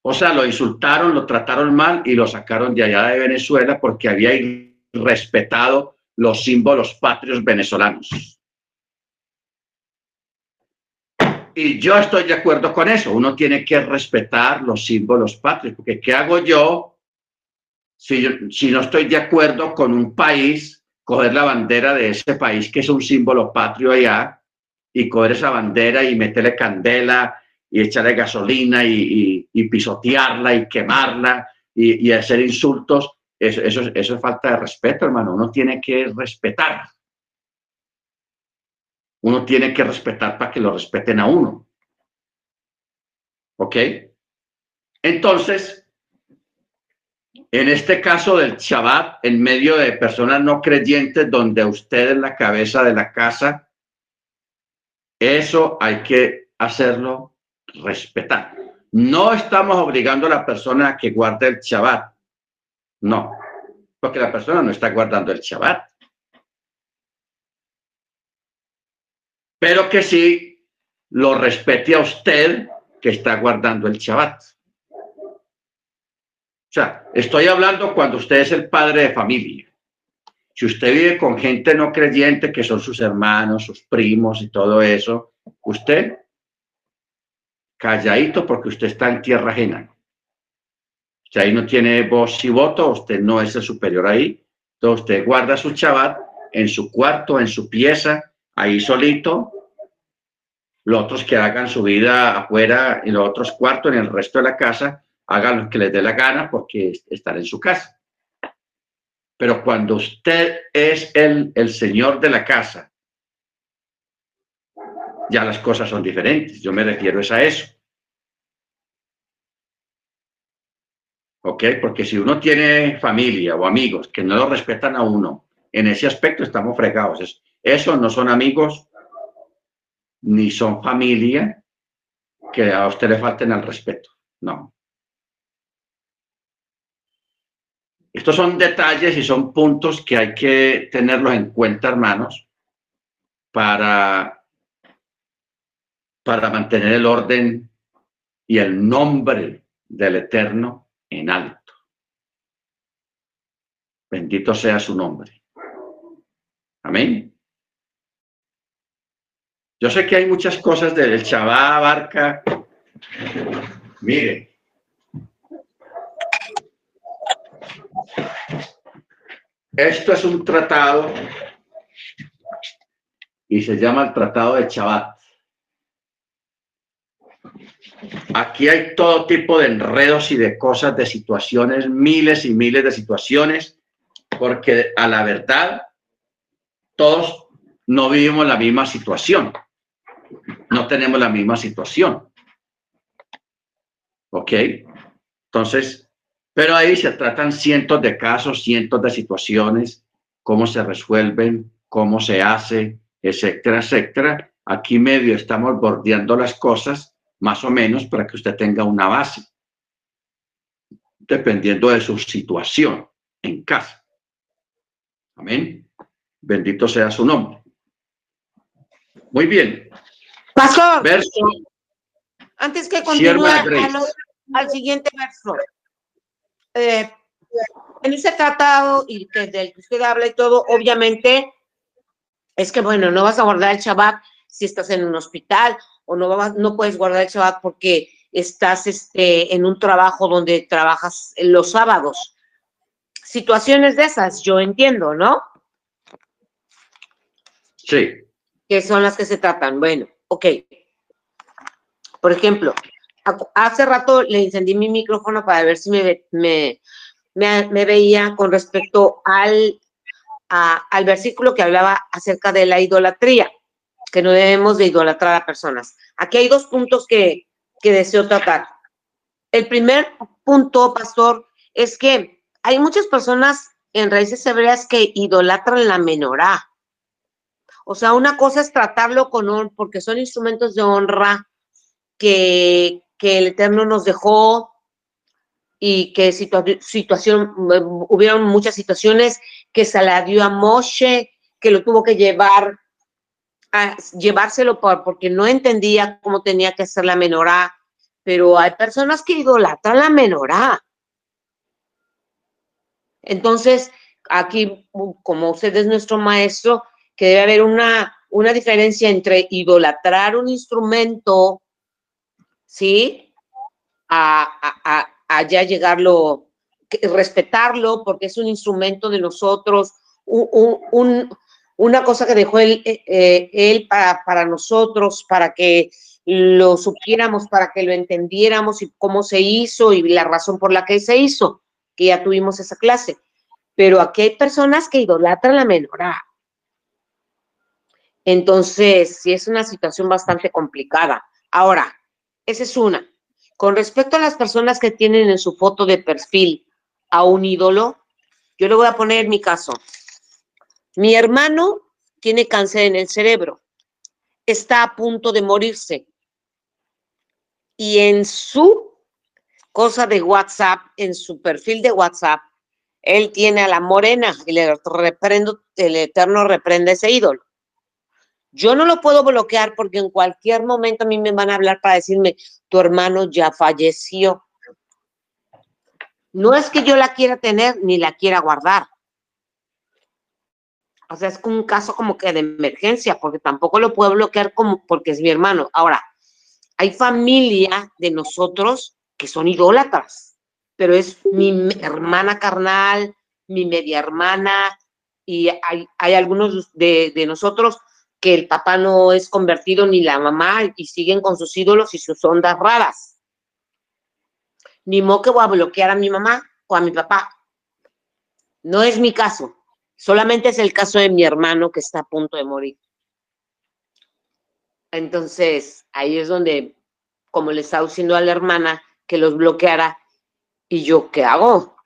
o sea, lo insultaron, lo trataron mal y lo sacaron de allá de Venezuela porque había respetado los símbolos patrios venezolanos. Y yo estoy de acuerdo con eso. Uno tiene que respetar los símbolos patrios, porque ¿qué hago yo si, yo, si no estoy de acuerdo con un país, coger la bandera de ese país que es un símbolo patrio allá y coger esa bandera y meterle candela y echarle gasolina y, y, y pisotearla y quemarla y, y, hacer insultos, eso, eso, eso es falta de respeto, hermano. Uno tiene que respetar. Uno tiene que respetar para que lo respeten a uno. ¿Ok? Entonces, en este caso del Shabbat, en medio de personas no creyentes, donde usted es la cabeza de la casa, eso hay que hacerlo respetar. No estamos obligando a la persona a que guarde el Shabbat. No, porque la persona no está guardando el Shabbat. Pero que sí lo respete a usted que está guardando el Shabbat. O sea, estoy hablando cuando usted es el padre de familia. Si usted vive con gente no creyente, que son sus hermanos, sus primos y todo eso, usted calladito porque usted está en tierra ajena. Si ahí no tiene voz y voto, usted no es el superior ahí. Entonces usted guarda su chabat en su cuarto, en su pieza, ahí solito. Los otros que hagan su vida afuera, en los otros cuartos, en el resto de la casa, hagan lo que les dé la gana porque están en su casa. Pero cuando usted es el, el señor de la casa, ya las cosas son diferentes. Yo me refiero es a eso. ¿Ok? Porque si uno tiene familia o amigos que no lo respetan a uno, en ese aspecto estamos fregados. Esos no son amigos ni son familia que a usted le falten al respeto. No. Estos son detalles y son puntos que hay que tenerlos en cuenta, hermanos, para, para mantener el orden y el nombre del Eterno en alto. Bendito sea su nombre. Amén. Yo sé que hay muchas cosas del Chabá abarca. Mire. Esto es un tratado y se llama el Tratado de Chabat. Aquí hay todo tipo de enredos y de cosas, de situaciones, miles y miles de situaciones, porque a la verdad todos no vivimos la misma situación, no tenemos la misma situación. ¿Ok? Entonces, pero ahí se tratan cientos de casos, cientos de situaciones, cómo se resuelven, cómo se hace, etcétera, etcétera. Aquí medio estamos bordeando las cosas más o menos para que usted tenga una base, dependiendo de su situación en casa. Amén. Bendito sea su nombre. Muy bien. Pastor. Verso. Antes que continúe al, siguiente verso. Eh, en ese tratado y que del que usted habla y todo, obviamente, es que bueno, no vas a guardar el Shabbat si estás en un hospital o no, no puedes guardar el Shabbat porque estás este, en un trabajo donde trabajas los sábados. Situaciones de esas, yo entiendo, ¿no? Sí. Que son las que se tratan. Bueno, ok. Por ejemplo, hace rato le encendí mi micrófono para ver si me, veía con respecto al, versículo que hablaba acerca de la idolatría que no debemos de idolatrar a personas. Aquí hay dos puntos que, deseo tratar. El primer punto, pastor, es que hay muchas personas en raíces hebreas que idolatran la menorá. O sea, una cosa es tratarlo con porque son instrumentos de honra que, el Eterno nos dejó y que situación, hubieron muchas situaciones que se la dio a Moshe, que lo tuvo que llevar a llevárselo por, porque no entendía cómo tenía que hacer la menorá, pero hay personas que idolatran la menorá. Entonces, aquí, como usted es nuestro maestro, que debe haber una, una diferencia entre idolatrar un instrumento, ¿sí? A, a, ya llegarlo, respetarlo, porque es un instrumento de nosotros, un, una cosa que dejó él, eh, eh, para, nosotros, para que lo supiéramos, para que lo entendiéramos y cómo se hizo y la razón por la que se hizo, que ya tuvimos esa clase. Pero aquí hay personas que idolatran la menorá. Entonces, sí es una situación bastante complicada. Ahora, esa es una. Con respecto a las personas que tienen en su foto de perfil a un ídolo, yo le voy a poner mi caso. Mi hermano tiene cáncer en el cerebro, está a punto de morirse. Y en su cosa de WhatsApp, en su perfil de WhatsApp, él tiene a la morena y le reprendo, el eterno reprende ese ídolo. Yo no lo puedo bloquear porque en cualquier momento a mí me van a hablar para decirme, tu hermano ya falleció. No es que yo la quiera tener ni la quiera guardar. O sea, es un caso como que de emergencia, porque tampoco lo puedo bloquear como porque es mi hermano. Ahora, hay familia de nosotros que son idólatras, pero es mi hermana carnal, mi media hermana, y hay, algunos de, nosotros que el papá no es convertido ni la mamá y siguen con sus ídolos y sus ondas raras. Ni modo que voy a bloquear a mi mamá o a mi papá. No es mi caso. Solamente es el caso de mi hermano que está a punto de morir. Entonces, ahí es donde, como le estaba diciendo a la hermana, que los bloqueara ¿Y yo qué hago?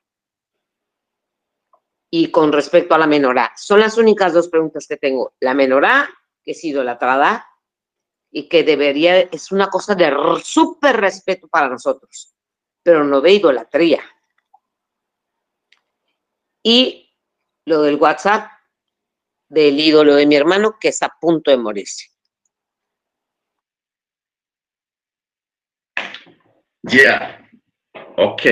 Y con respecto a la menorá, son las únicas dos preguntas que tengo. La menorá, que es idolatrada y que debería, es una cosa de súper respeto para nosotros, pero no de idolatría. Y lo del WhatsApp, del ídolo de mi hermano, que está a punto de morirse. Ya, ok,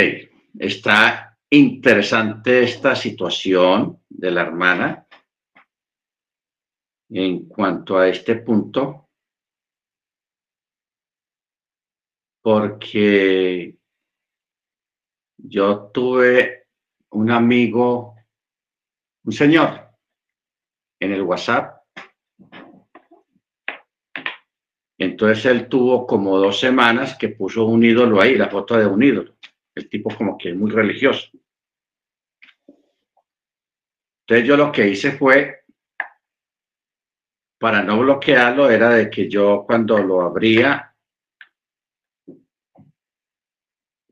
está interesante esta situación de la hermana en cuanto a este punto, porque yo tuve un amigo, un señor, en el WhatsApp, Entonces él tuvo como dos semanas que puso un ídolo ahí, la foto de un ídolo. El tipo como que es muy religioso. Entonces yo lo que hice fue, para no bloquearlo, era de que yo cuando lo abría,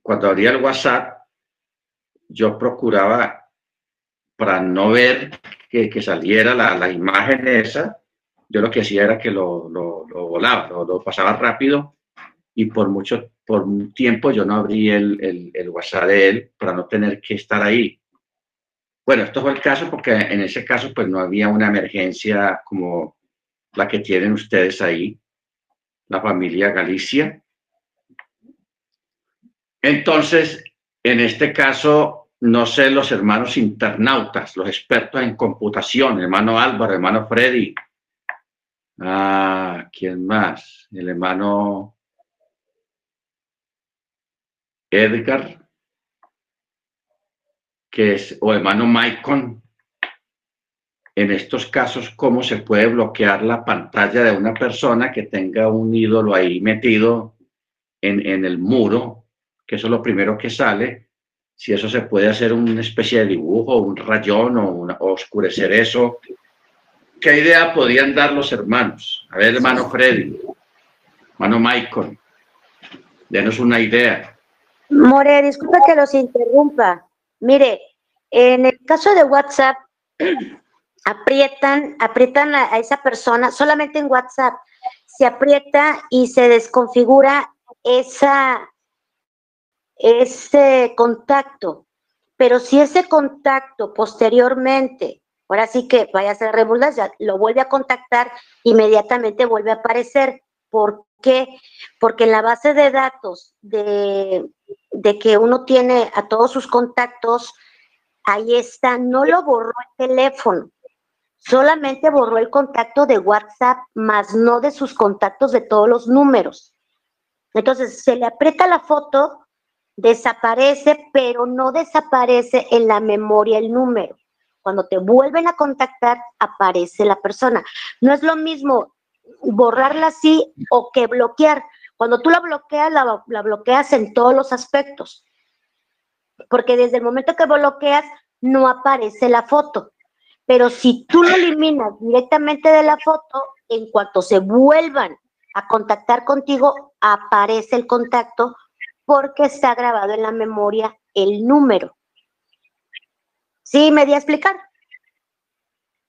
cuando abría el WhatsApp, yo procuraba, para no ver que, saliera la, la imagen esa, yo lo que hacía era que lo, lo, lo volaba, lo, pasaba rápido y por mucho por un tiempo yo no abrí el, el, el, WhatsApp de él para no tener que estar ahí. Bueno, esto fue el caso porque en ese caso pues no había una emergencia como la que tienen ustedes ahí, la familia Galicia. Entonces, en este caso, no sé, los hermanos internautas, los expertos en computación, hermano Álvaro, hermano Freddy, Ah, ¿quién más? El hermano Edgar, que es, o hermano Maicon. En estos casos, ¿cómo se puede bloquear la pantalla de una persona que tenga un ídolo ahí metido en, en el muro? Que eso es lo primero que sale. Si eso se puede hacer una especie de dibujo, un rayón o, o oscurecer eso ¿Qué idea podían dar los hermanos? A ver, hermano Freddy, hermano Michael, denos una idea. More, disculpa que los interrumpa. Mire, en el caso de WhatsApp, aprietan, aprietan a, esa persona, solamente en WhatsApp, se aprieta y se desconfigura esa, ese contacto. Pero si ese contacto posteriormente Ahora sí que vaya a ser redundancia, lo vuelve a contactar, inmediatamente vuelve a aparecer. ¿Por qué? Porque en la base de datos de, de que uno tiene a todos sus contactos, ahí está, no lo borró el teléfono, solamente borró el contacto de WhatsApp, más no de sus contactos de todos los números. Entonces, se le aprieta la foto, desaparece, pero no desaparece en la memoria el número. Cuando te vuelven a contactar, aparece la persona. No es lo mismo borrarla así o que bloquear. Cuando tú la bloqueas, la, bloqueas en todos los aspectos. Porque desde el momento que bloqueas, no aparece la foto. Pero si tú lo eliminas directamente de la foto, en cuanto se vuelvan a contactar contigo, aparece el contacto porque está grabado en la memoria el número. ¿Sí me di a explicar?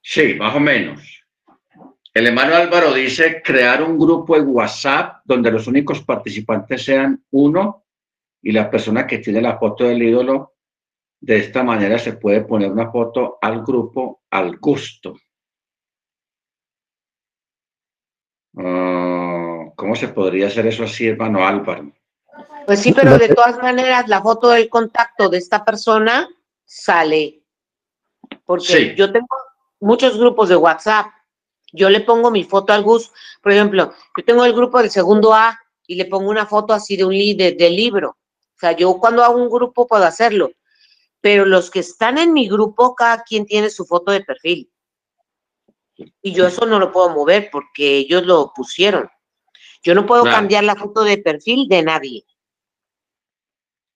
Sí, más o menos. El hermano Álvaro dice crear un grupo en WhatsApp donde los únicos participantes sean uno y la persona que tiene la foto del ídolo. De esta manera se puede poner una foto al grupo al gusto. Ah, ¿Cómo se podría hacer eso así, hermano Álvaro? Pues sí, pero de todas maneras la foto del contacto de esta persona sale porque yo tengo muchos grupos de WhatsApp. Yo le pongo mi foto al Gus. Por ejemplo, yo tengo el grupo del segundo A y le pongo una foto así de un de, de libro. O sea, yo cuando hago un grupo puedo hacerlo. Pero los que están en mi grupo, cada quien tiene su foto de perfil. Y yo eso no lo puedo mover porque ellos lo pusieron. Yo no puedo cambiar la foto de perfil de nadie.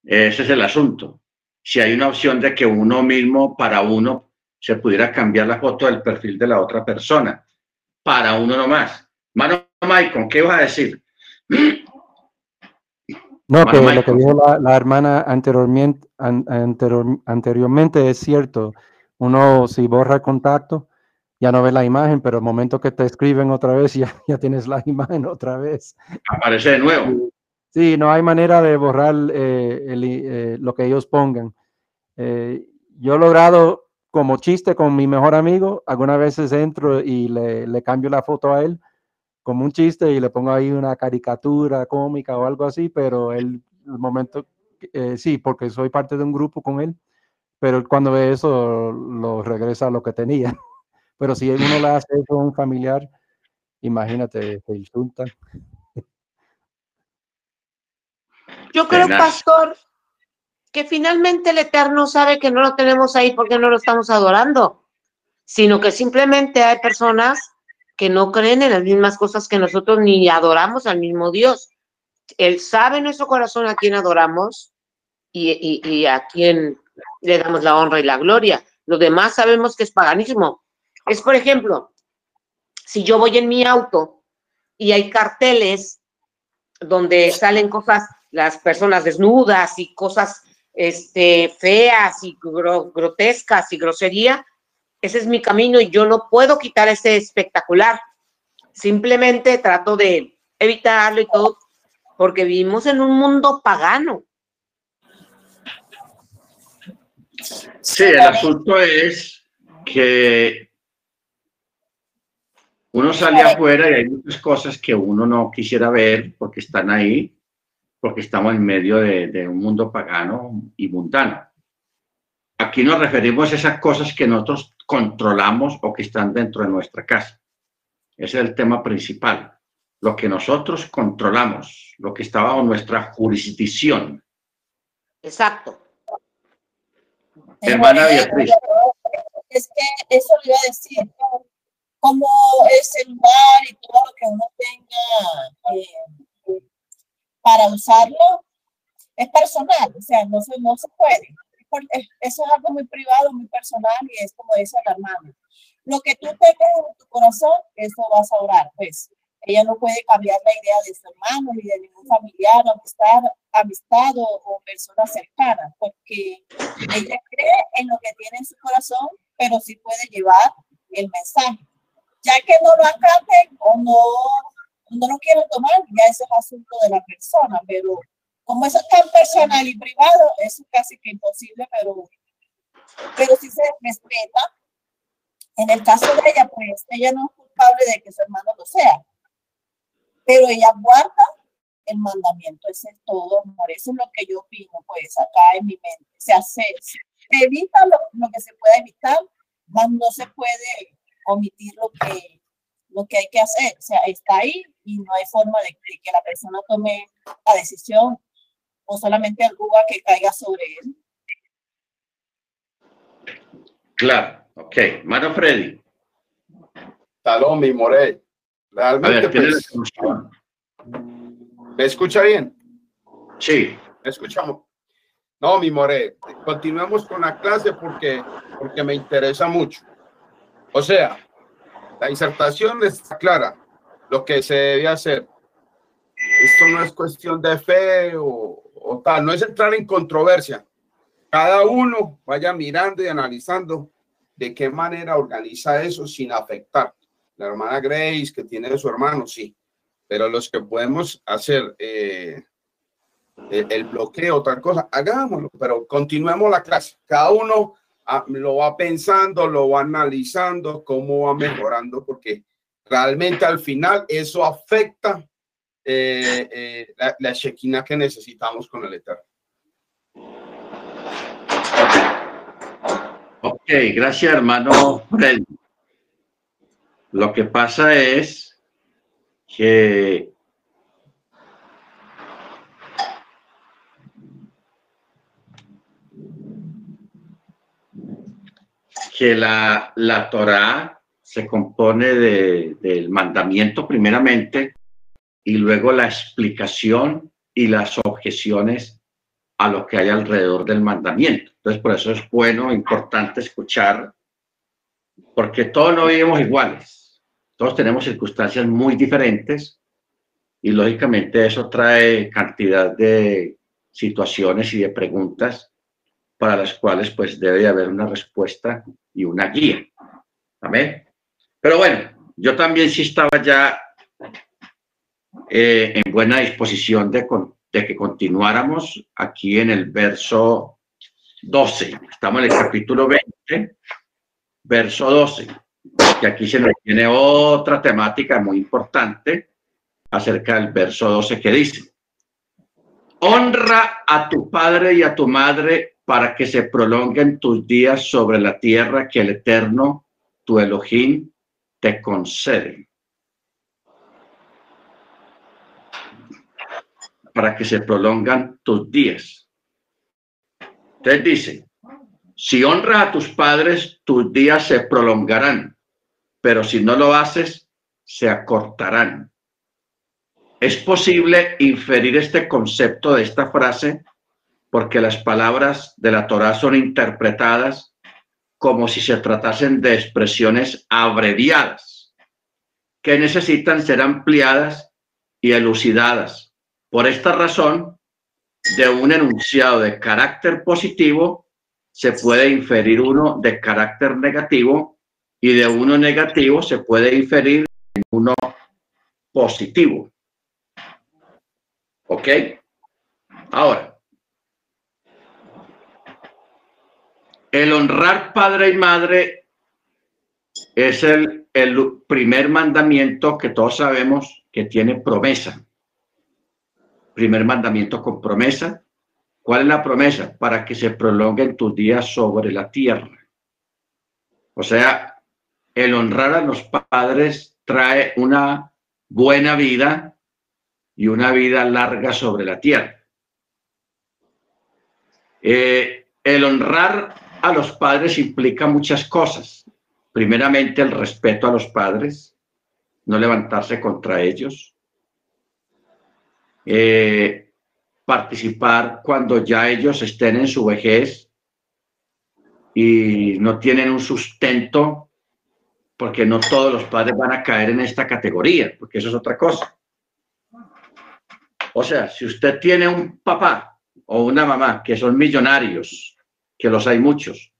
Ese es el asunto. Si hay una opción de que uno mismo, para uno, se pudiera cambiar la foto del perfil de la otra persona para uno nomás. Mano Maicon, ¿qué vas a decir? [CLEARS THROAT] No, que lo que dijo la, hermana anteriormente, anteriormente es cierto. Uno si borra el contacto, ya no ves la imagen, pero el momento que te escriben otra vez, [LAUGHS] ya, ya tienes la imagen otra vez. Aparece de nuevo. Sí, no hay manera de borrar eh, eh, lo que ellos pongan. Eh, yo he logrado, como chiste con mi mejor amigo, algunas veces entro y le, le, cambio la foto a él como un chiste y le pongo ahí una caricatura cómica o algo así, pero él, el momento, sí, porque soy parte de un grupo con él, pero cuando ve eso lo regresa a lo que tenía. [LAUGHS] Pero si uno le hace eso a un familiar, imagínate, te insultan. Yo creo, pastor, que finalmente el Eterno sabe que no lo tenemos ahí porque no lo estamos adorando, sino que simplemente hay personas que no creen en las mismas cosas que nosotros ni adoramos al mismo Dios. Él sabe en nuestro corazón a quién adoramos y, a quién le damos la honra y la gloria. Lo demás sabemos que es paganismo. Es, por ejemplo, si yo voy en mi auto y hay carteles donde salen cosas, las personas desnudas y cosas este, feas y grotescas y grosería, ese es mi camino y yo no puedo quitar ese espectacular. Simplemente trato de evitarlo y todo, porque vivimos en un mundo pagano. Sí, el asunto es que uno sale afuera y hay muchas cosas que uno no quisiera ver porque están ahí, porque estamos en medio de, un mundo pagano y mundano. Aquí nos referimos a esas cosas que nosotros controlamos o que están dentro de nuestra casa. Ese es el tema principal. Lo que nosotros controlamos, lo que está bajo nuestra jurisdicción. Exacto. Hermana Beatriz. Es que eso le iba a decir como el celular y todo lo que uno tenga eh, para usarlo es personal, o sea, no se, no se puede. Eso es algo muy privado, muy personal y es como dice la hermana. Lo que tú tengas en tu corazón, eso vas a orar, pues. Ella no puede cambiar la idea de su hermano ni de ningún familiar, amistad, amistad o, o persona cercana, porque ella cree en lo que tiene en su corazón, pero sí puede llevar el mensaje ya que no lo acaten o no, no lo quieren tomar, ya ese es asunto de la persona, pero como eso es tan personal y privado, eso es casi que imposible, pero, pero sí se respeta. En el caso de ella, pues ella no es culpable de que su hermano lo sea, pero ella guarda el mandamiento, ese es todo, amor. Eso es lo que yo opino, pues, acá en mi mente. Se hace, se evita lo, lo que se pueda evitar, más no se puede omitir lo que, lo que hay que hacer. O sea, está ahí y no hay forma de, que la persona tome la decisión o solamente alguna que caiga sobre él. Claro, ok. Mano Freddy. Mi Morey. Realmente, pues, ¿Me escucha bien? Sí. ¿Me escuchamos? No, mi More, continuemos con la clase porque, porque me interesa mucho. O sea, la insertación está clara, lo que se debe hacer. Esto no es cuestión de fe o, no es entrar en controversia. Cada uno vaya mirando y analizando de qué manera organiza eso sin afectar. La hermana Grace, que tiene a su hermano, sí, pero los que podemos hacer eh, el, el, bloqueo, otra cosa, hagámoslo, pero continuemos la clase. Cada uno lo va pensando, lo va analizando, cómo va mejorando, porque realmente al final eso afecta eh, eh, la, la que necesitamos con el Eterno. Ok, gracias hermano Lo que pasa es que que la, la Torah se compone de, del mandamiento primeramente y luego la explicación y las objeciones a lo que hay alrededor del mandamiento. Entonces, por eso es bueno, importante escuchar, porque todos no vivimos iguales, todos tenemos circunstancias muy diferentes y lógicamente eso trae cantidad de situaciones y de preguntas para las cuales pues debe haber una respuesta y una guía. Amén. Pero bueno, yo también sí estaba ya eh, en buena disposición de, de que continuáramos aquí en el verso 12. Estamos en el capítulo 20, verso 12, que aquí se nos tiene otra temática muy importante acerca del verso 12 que dice, honra a tu padre y a tu madre para que se prolonguen tus días sobre la tierra que el Eterno, tu Elohim, te concede. Para que se prolongan tus días. Entonces dice, si honras a tus padres, tus días se prolongarán, pero si no lo haces, se acortarán. Es posible inferir este concepto de esta frase porque las palabras de la Torah son interpretadas como si se tratasen de expresiones abreviadas que necesitan ser ampliadas y elucidadas. Por esta razón, de un enunciado de carácter positivo se puede inferir uno de carácter negativo y de uno negativo se puede inferir uno positivo. ¿Ok? Ahora, el honrar padre y madre es el, el primer mandamiento que todos sabemos que tiene promesa. Primer mandamiento con promesa. ¿Cuál es la promesa? Para que se prolonguen tus días sobre la tierra. O sea, el honrar a los padres trae una buena vida y una vida larga sobre la tierra. Eh, el honrar a los padres implica muchas cosas. Primeramente, el respeto a los padres, no levantarse contra ellos. Eh, participar cuando ya ellos estén en su vejez y no tienen un sustento, porque no todos los padres van a caer en esta categoría, porque eso es otra cosa. O sea, si usted tiene un papá o una mamá que son millonarios, que los hay muchos,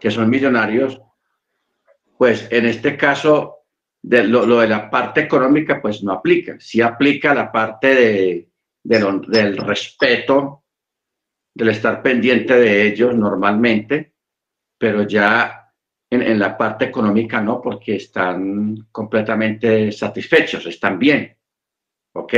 que son millonarios, pues en este caso de lo, de la parte económica pues no aplica. Sí aplica la parte de, del respeto, del estar pendiente de ellos normalmente, pero ya en, en, la parte económica no, porque están completamente satisfechos, están bien. ¿Ok?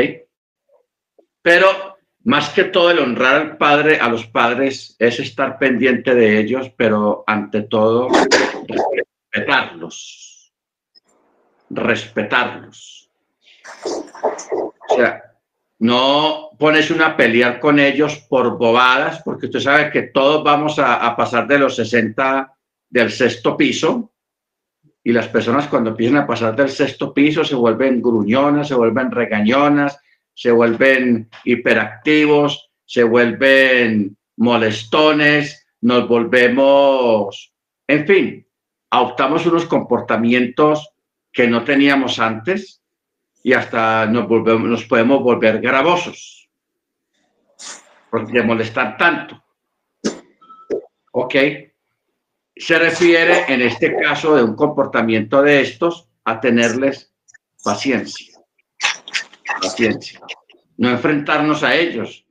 Pero más que todo el honrar al padre, a los padres, es estar pendiente de ellos, pero ante todo respetarlos. Respetarlos. O sea, no pones una pelear con ellos por bobadas, porque usted sabe que todos vamos a, a pasar de los 60 del sexto piso, y las personas cuando empiezan a pasar del sexto piso se vuelven gruñonas, se vuelven regañonas, se vuelven hiperactivos, se vuelven molestones, nos volvemos, en fin, adoptamos unos comportamientos que no teníamos antes y hasta nos, volvemos, nos podemos volver gravosos porque molestar tanto. ¿Ok? Se refiere en este caso de un comportamiento de estos a tenerles paciencia paciencia. No enfrentarnos a ellos,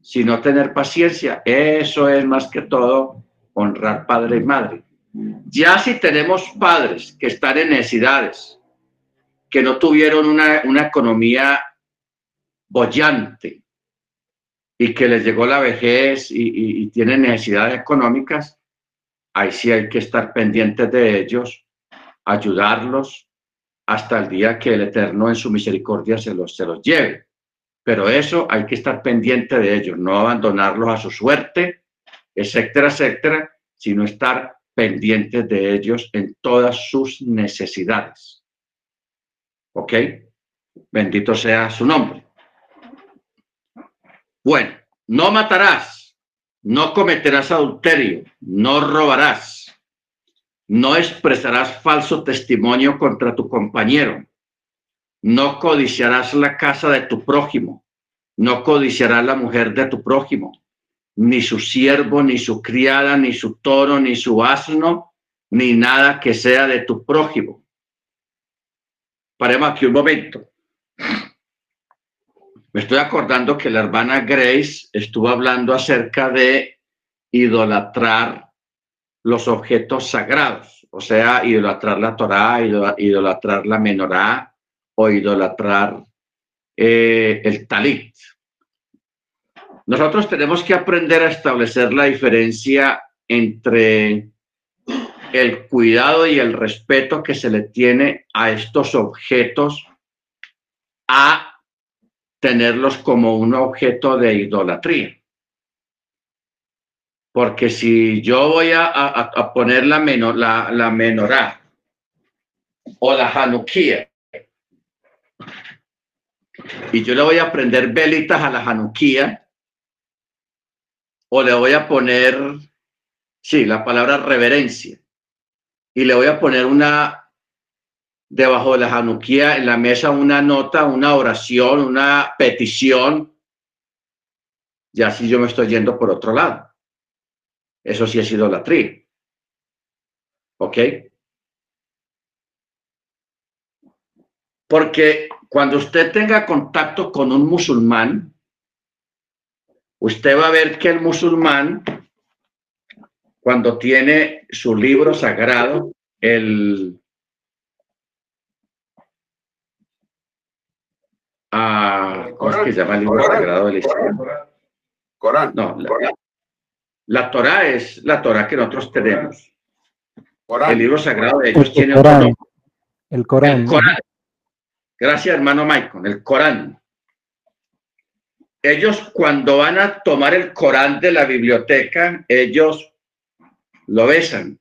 sino tener paciencia. Eso es más que todo honrar padre y madre. Ya si tenemos padres que están en necesidades, que no tuvieron una, una economía bollante y que les llegó la vejez y, y tienen necesidades económicas, ahí sí hay que estar pendientes de ellos, ayudarlos, hasta el día que el Eterno en su misericordia se los, se los lleve. Pero eso hay que estar pendiente de ellos, no abandonarlos a su suerte, etcétera, etcétera, sino estar pendientes de ellos en todas sus necesidades. ¿Ok? Bendito sea su nombre. Bueno, no matarás, no cometerás adulterio, no robarás no expresarás falso testimonio contra tu compañero. no codiciarás la casa de tu prójimo, no codiciarás la mujer de tu prójimo, ni su siervo, ni su criada, ni su toro, ni su asno, ni nada que sea de tu prójimo. Paremos aquí un momento. Me estoy acordando que la hermana Grace estuvo hablando acerca de idolatrar los objetos sagrados, o sea, idolatrar la Torá, idolatrar la menorá o idolatrar eh, el talit. Nosotros tenemos que aprender a establecer la diferencia entre el cuidado y el respeto que se le tiene a estos objetos a tenerlos como un objeto de idolatría. Porque si yo voy a, poner la, menor, la, la, menorá o la Hanukkah y yo le voy a prender velitas a la Hanukkah o le voy a poner, sí, la palabra reverencia y le voy a poner una debajo de la Januquía en la mesa una nota, una oración, una petición, y así yo me estoy yendo por otro lado. Eso sí es idolatría. ¿Ok? Porque cuando usted tenga contacto con un musulmán, usted va a ver que el musulmán, cuando tiene su libro sagrado, el, a, ¿cómo es que se llama el libro sagrado del Islam? Corán. No, la, la Torah es la Torah que nosotros tenemos. Corán. El libro sagrado de ellos El tiene Corán. otro nombre. El Corán. El Corán. Gracias, hermano Michael. El Corán. Ellos cuando van a tomar el Corán de la biblioteca, ellos lo besan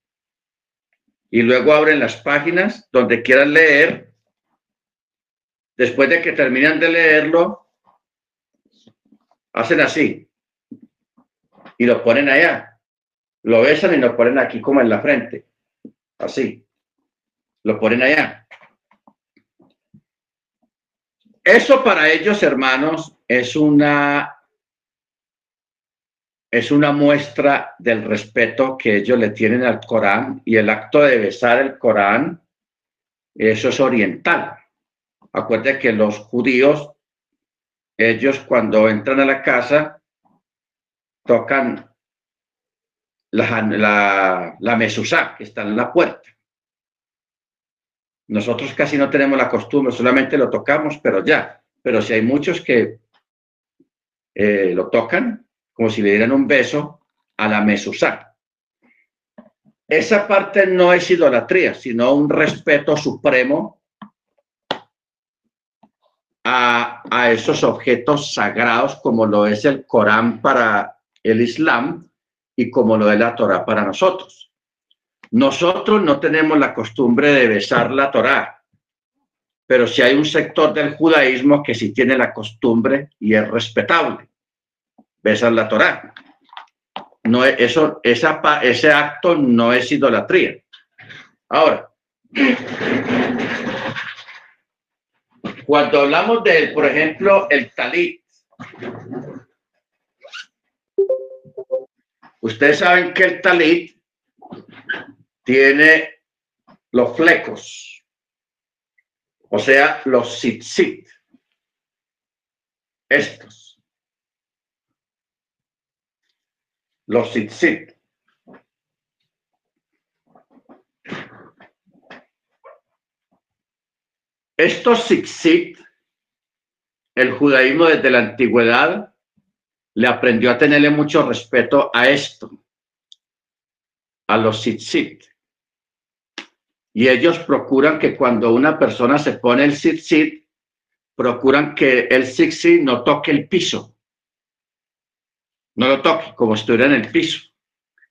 y luego abren las páginas donde quieran leer después de que terminan de leerlo, hacen así y lo ponen allá. Lo besan y lo ponen aquí como en la frente. Así. Lo ponen allá. Eso para ellos, hermanos, es una es una muestra del respeto que ellos le tienen al Corán y el acto de besar el Corán, eso es oriental. Acuerde que los judíos, ellos cuando entran a la casa, tocan la, la, que está en la puerta. Nosotros casi no tenemos la costumbre, solamente lo tocamos, pero ya. Pero si hay muchos que eh, lo tocan como si le dieran un beso a la mesuzá. Esa parte no es idolatría, sino un respeto supremo a, a esos objetos sagrados como lo es el Corán para el Islam y como lo es la Torah para nosotros. Nosotros no tenemos la costumbre de besar la Torah, pero si hay un sector del judaísmo que sí tiene la costumbre y es respetable. Besar la Torah. No es, eso, esa, ese acto no es idolatría. Ahora, cuando hablamos de, por ejemplo, el talit, ustedes saben que el talit tiene los flecos, o sea, los sit Estos. Los sit Estos sit el judaísmo desde la antigüedad le aprendió a tenerle mucho respeto a esto, a los sit Y ellos procuran que cuando una persona se pone el sit procuran que el sit no toque el piso. No lo toque como si estuviera en el piso.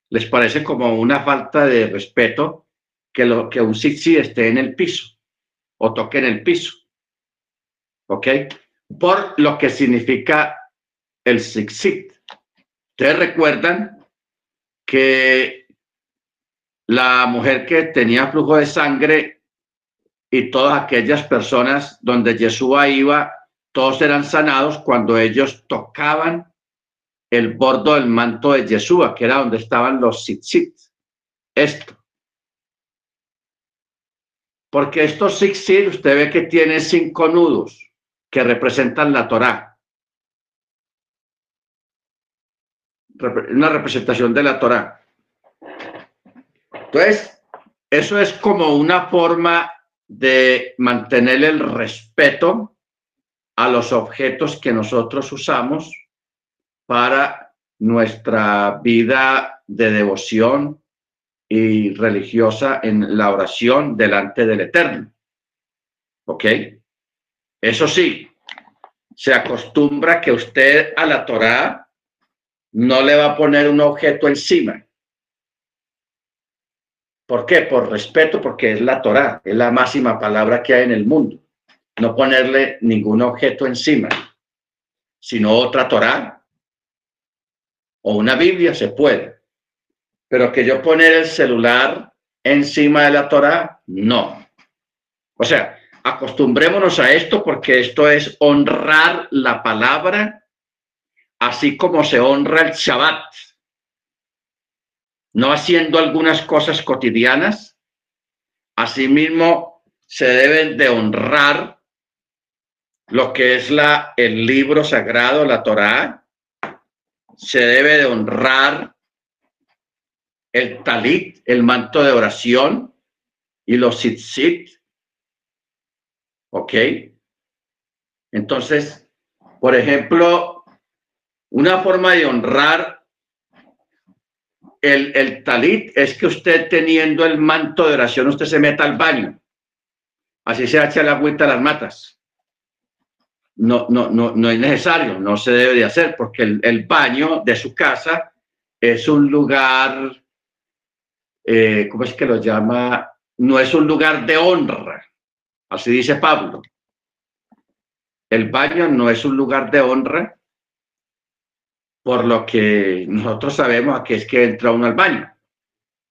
Les parece como una falta de respeto que, lo, que un sit esté en el piso o toque en el piso. ¿Ok? Por lo que significa el Sixit. Ustedes recuerdan que la mujer que tenía flujo de sangre y todas aquellas personas donde Yeshua iba, todos eran sanados cuando ellos tocaban el bordo del manto de Yeshua, que era donde estaban los tzitzit. Esto. Porque estos tzitzit, usted ve que tiene cinco nudos que representan la Torá. Una representación de la Torá. Entonces, eso es como una forma de mantener el respeto a los objetos que nosotros usamos para nuestra vida de devoción y religiosa en la oración delante del Eterno. ¿Ok? Eso sí, se acostumbra que usted a la Torá no le va a poner un objeto encima. ¿Por qué? Por respeto, porque es la Torá, es la máxima palabra que hay en el mundo. No ponerle ningún objeto encima, sino otra Torá o una Biblia se puede. Pero que yo poner el celular encima de la Torá, no. O sea, acostumbrémonos a esto porque esto es honrar la palabra, así como se honra el Shabbat no haciendo algunas cosas cotidianas. Asimismo, se deben de honrar lo que es la, el libro sagrado, la Torá. Se debe de honrar el talit, el manto de oración y los tzitzit. ¿Ok? Entonces, por ejemplo, una forma de honrar el, talit es que usted teniendo el manto de oración, usted se meta al baño. Así se echa la agüita a las matas. No, no, no, no es necesario, no se debe de hacer, porque el, baño de su casa es un lugar, eh, ¿cómo es que lo llama? No es un lugar de honra. Así dice Pablo. El baño no es un lugar de honra por lo que nosotros sabemos que es que entra uno al baño.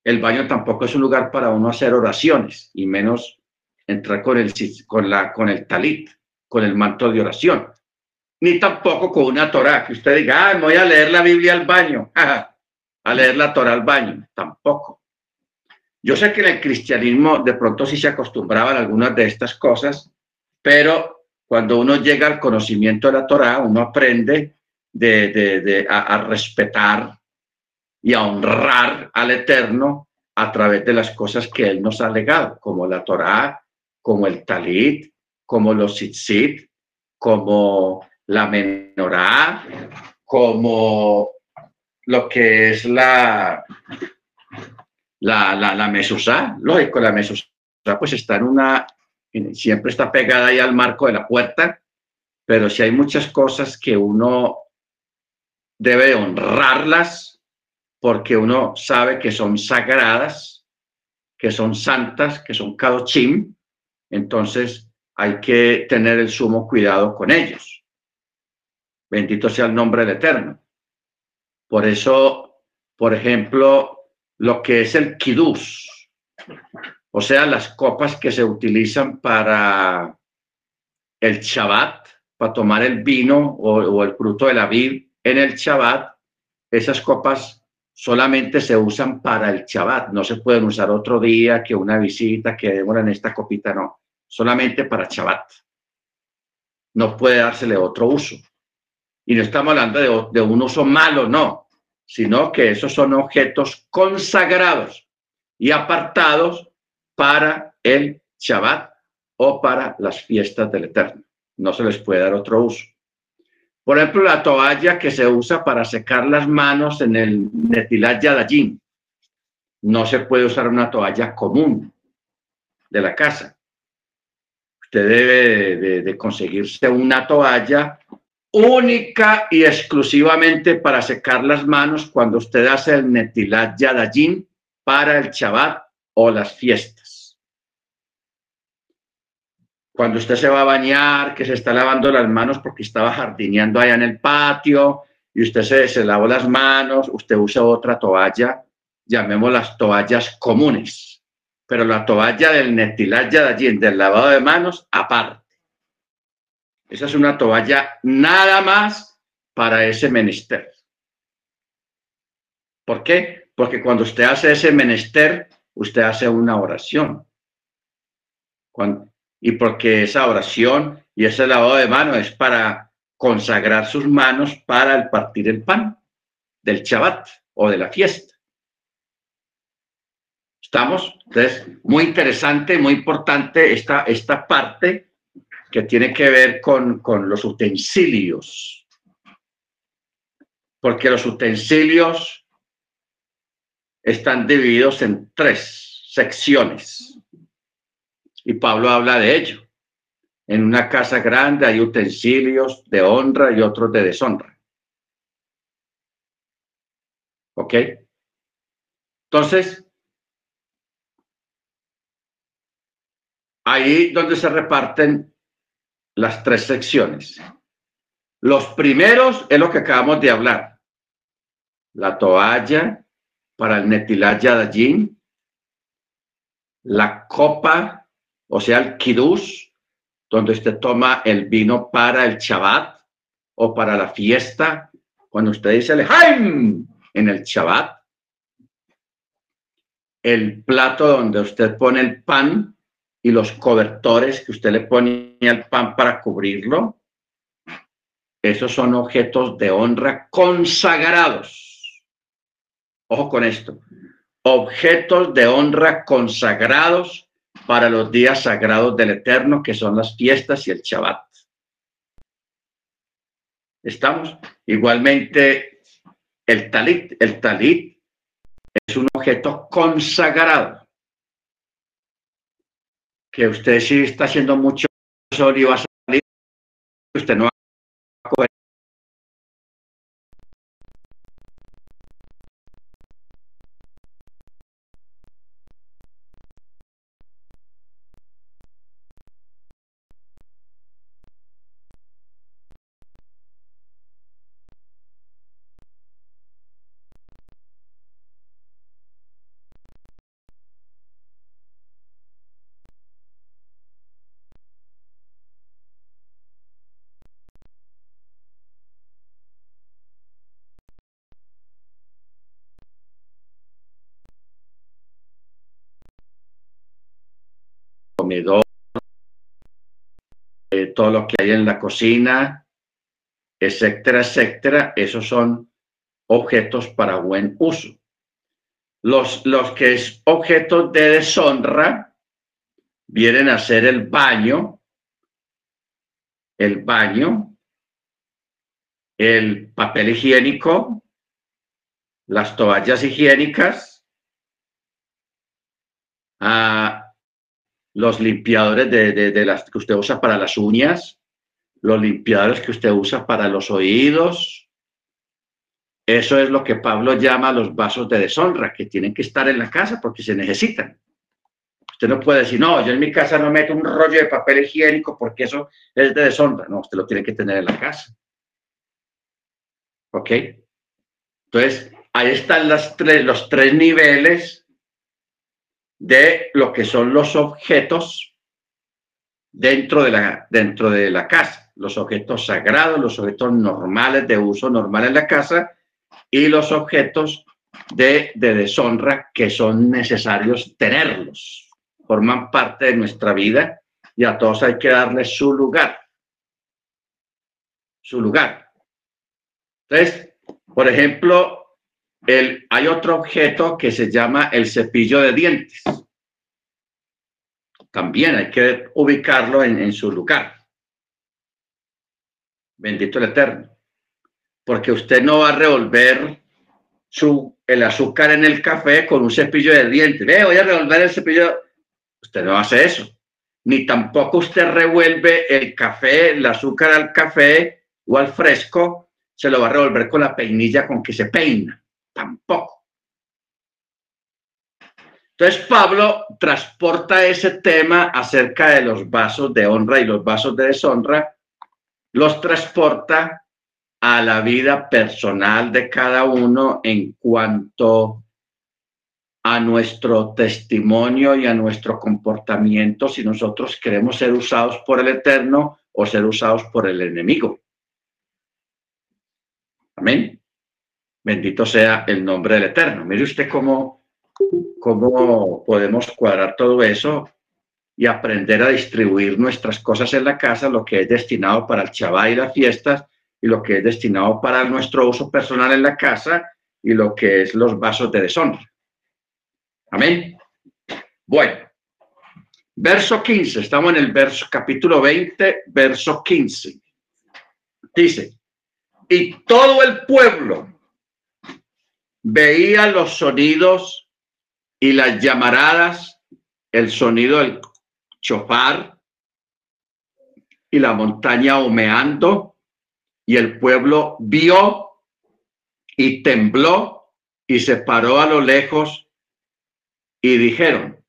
El baño tampoco es un lugar para uno hacer oraciones, y menos entrar con el, con con el talit, con el manto de oración. Ni tampoco con una Torah, que usted diga, ah, voy a leer la Biblia al baño, [LAUGHS] a leer la Torah al baño. Tampoco. Yo sé que en el cristianismo de pronto sí se acostumbraban algunas de estas cosas, pero cuando uno llega al conocimiento de la Torah, uno aprende de, a, respetar y a honrar al Eterno a través de las cosas que Él nos ha legado, como la Torá, como el Talit, como los Tzitzit, como la Menorá, como lo que es la, la, la, la Mesusá. Lógico, la Mesusá pues está en una, siempre está pegada ahí al marco de la puerta, pero si hay muchas cosas que uno debe honrarlas porque uno sabe que son sagradas, que son santas, que son kadochim, entonces hay que tener el sumo cuidado con ellos. Bendito sea el nombre del Eterno. Por eso, por ejemplo, lo que es el kidus, o sea, las copas que se utilizan para el Shabbat, para tomar el vino o, o el fruto de la vid, en el Shabbat, esas copas solamente se usan para el Shabbat, no se pueden usar otro día que una visita, que demoran esta copita, no, solamente para Shabbat. No puede dársele otro uso. Y no estamos hablando de, de un uso malo, no, sino que esos son objetos consagrados y apartados para el Shabbat o para las fiestas del Eterno. No se les puede dar otro uso. Por ejemplo, la toalla que se usa para secar las manos en el Netilat Yadayim. No se puede usar una toalla común de la casa. Usted debe de, conseguirse una toalla única y exclusivamente para secar las manos cuando usted hace el Netilat Yadayim para el Shabbat o las fiestas cuando usted se va a bañar, que se está lavando las manos porque estaba jardineando allá en el patio y usted se, se lavó las manos, usted usa otra toalla, llamemos las toallas comunes, pero la toalla del netilaya de allí, del lavado de manos, aparte. Esa es una toalla nada más para ese menester. ¿Por qué? Porque cuando usted hace ese menester, usted hace una oración. Y porque esa oración y ese lavado de manos es para consagrar sus manos para el partir el pan del Shabbat o de la fiesta. ¿Estamos? Entonces, muy interesante, muy importante esta, esta parte que tiene que ver con, con los utensilios. Porque los utensilios están divididos en tres secciones. Y Pablo habla de ello. En una casa grande hay utensilios de honra y otros de deshonra. ¿Ok? Entonces, ahí donde se reparten las tres secciones. Los primeros es lo que acabamos de hablar. La toalla para el Netilaya la copa, o sea, el kiddush, donde usted toma el vino para el Shabbat o para la fiesta, cuando usted dice el Haim en el Shabbat, el plato donde usted pone el pan y los cobertores que usted le pone al pan para cubrirlo, esos son objetos de honra consagrados. Ojo con esto. Objetos de honra consagrados para los días sagrados del Eterno, que son las fiestas y el Shabbat. ¿Estamos? Igualmente, el talit, el talit es un objeto consagrado. Que usted si está haciendo mucho sol y va a salir, usted no va a coger eh, todo lo que hay en la cocina, etcétera, etcétera, esos son objetos para buen uso. Los, los que es objetos de deshonra vienen a ser el baño, el baño, el papel higiénico, las toallas higiénicas, ah, los limpiadores que usted usa para las uñas, los limpiadores que usted usa para los oídos. Eso es lo que Pablo llama los vasos de deshonra, que tienen que estar en la casa porque se necesitan. Usted no puede decir, no, yo en mi casa no meto un rollo de papel higiénico porque eso es de deshonra. No, usted lo tiene que tener en la casa. ¿Ok? Entonces, ahí están las tres, los tres niveles de lo que son los objetos dentro de la, dentro de la casa, los objetos sagrados, los objetos normales de uso normal en la casa y los objetos de, de deshonra que son necesarios tenerlos. Forman parte de nuestra vida y a todos hay que darles su lugar. Su lugar. Entonces, por ejemplo, hay otro objeto que se llama el cepillo de dientes. También hay que ubicarlo en, su lugar. Bendito el Eterno. Porque usted no va a revolver su, el azúcar en el café con un cepillo de dientes. Voy a revolver el cepillo. Usted no hace eso. Ni tampoco usted revuelve el café, el azúcar al café o al fresco, se lo va a revolver con la peinilla con que se peina tampoco. Entonces Pablo transporta ese tema acerca de los vasos de honra y los vasos de deshonra, los transporta a la vida personal de cada uno en cuanto a nuestro testimonio y a nuestro comportamiento si nosotros queremos ser usados por el Eterno o ser usados por el enemigo. Amén. Bendito sea el nombre del Eterno. Mire usted cómo, cómo podemos cuadrar todo eso y aprender a distribuir nuestras cosas en la casa, lo que es destinado para el chabá y las fiestas, y lo que es destinado para nuestro uso personal en la casa, y lo que es los vasos de deshonra. Amén. Bueno, verso 15, estamos en el verso capítulo 20, verso 15. Dice, y todo el pueblo veía los sonidos y las llamaradas, el sonido del chofar y la montaña humeando, y el pueblo vio y tembló y se paró a lo lejos y dijeron,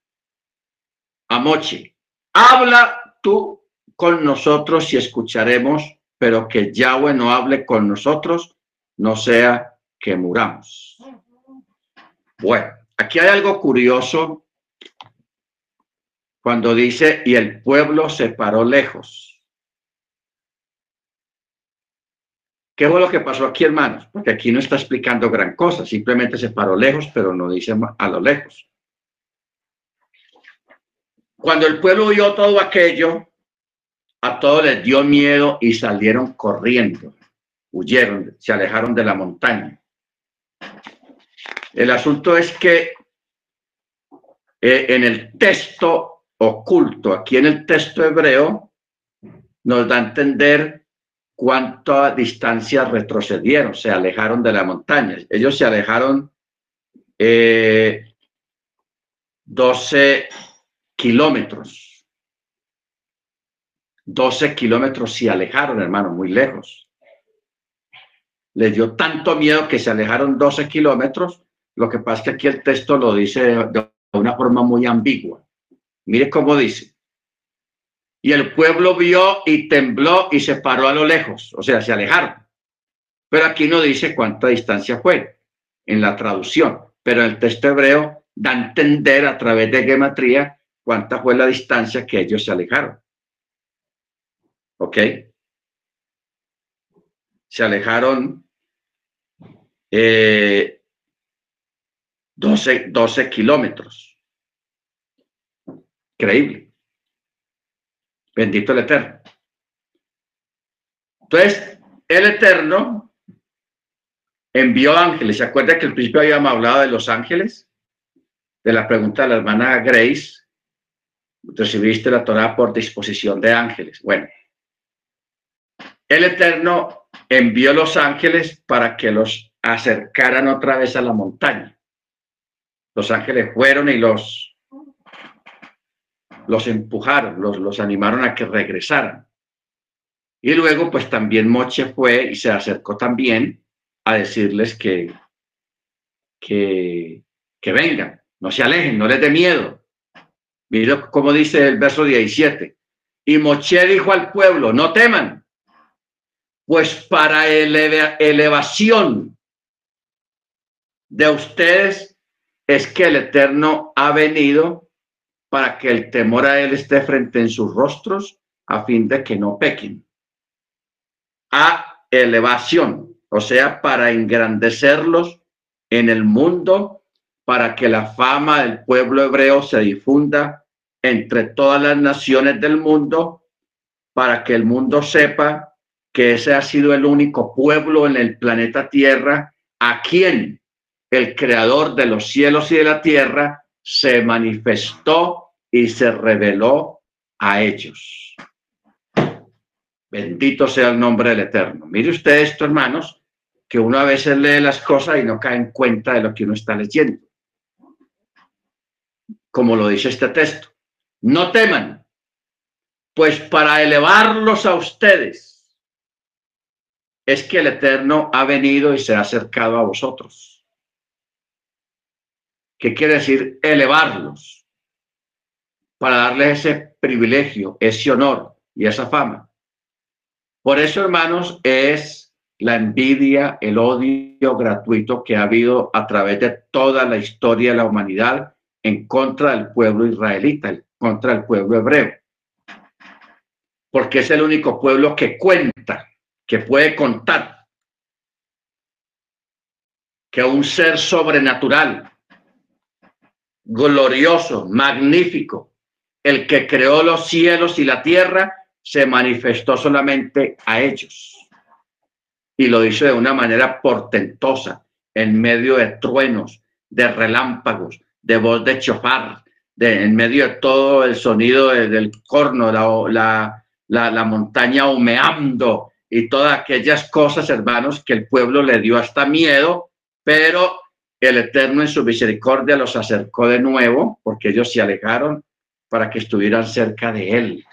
Amochi, habla tú con nosotros y escucharemos, pero que Yahweh no hable con nosotros, no sea que muramos. Bueno, aquí hay algo curioso cuando dice, y el pueblo se paró lejos. ¿Qué fue lo que pasó aquí, hermanos? Porque aquí no está explicando gran cosa, simplemente se paró lejos, pero no dice a lo lejos. Cuando el pueblo vio todo aquello, a todos les dio miedo y salieron corriendo, huyeron, se alejaron de la montaña. El asunto es que eh, en el texto oculto, aquí en el texto hebreo, nos da a entender cuánta distancia retrocedieron, se alejaron de la montaña. Ellos se alejaron eh, 12 kilómetros. 12 kilómetros se alejaron, hermano, muy lejos. Les dio tanto miedo que se alejaron 12 kilómetros. Lo que pasa es que aquí el texto lo dice de una forma muy ambigua. Mire cómo dice. Y el pueblo vio y tembló y se paró a lo lejos, o sea, se alejaron. Pero aquí no dice cuánta distancia fue en la traducción, pero el texto hebreo da a entender a través de gematría cuánta fue la distancia que ellos se alejaron. ¿Ok? Se alejaron eh, 12, 12 kilómetros. Increíble. Bendito el Eterno. Entonces, el Eterno envió ángeles. ¿Se acuerda que al principio habíamos hablado de los ángeles? De la pregunta de la hermana Grace recibiste la Torah por disposición de ángeles. Bueno, el Eterno envió los ángeles para que los acercaran otra vez a la montaña. Los ángeles fueron y los, los empujaron, los, los animaron a que regresaran. Y luego, pues también Moche fue y se acercó también a decirles que, que, que vengan, no se alejen, no les dé miedo, Mira cómo dice el verso 17. Y Moche dijo al pueblo, no teman, pues para elevación de ustedes es que el Eterno ha venido para que el temor a Él esté frente en sus rostros a fin de que no pequen. A elevación, o sea, para engrandecerlos en el mundo para que la fama del pueblo hebreo se difunda entre todas las naciones del mundo, para que el mundo sepa que ese ha sido el único pueblo en el planeta Tierra a quien el creador de los cielos y de la tierra se manifestó y se reveló a ellos. Bendito sea el nombre del Eterno. Mire usted esto, hermanos, que uno a veces lee las cosas y no cae en cuenta de lo que uno está leyendo como lo dice este texto. No teman, pues para elevarlos a ustedes es que el Eterno ha venido y se ha acercado a vosotros. ¿Qué quiere decir elevarlos? Para darles ese privilegio, ese honor y esa fama. Por eso, hermanos, es la envidia, el odio gratuito que ha habido a través de toda la historia de la humanidad en contra del pueblo israelita, en contra del pueblo hebreo. Porque es el único pueblo que cuenta, que puede contar, que un ser sobrenatural, glorioso, magnífico, el que creó los cielos y la tierra, se manifestó solamente a ellos. Y lo hizo de una manera portentosa, en medio de truenos, de relámpagos, de voz de chofar, de, en medio de todo el sonido del corno, la, la, la montaña humeando y todas aquellas cosas, hermanos, que el pueblo le dio hasta miedo, pero el Eterno en su misericordia los acercó de nuevo, porque ellos se alejaron para que estuvieran cerca de Él.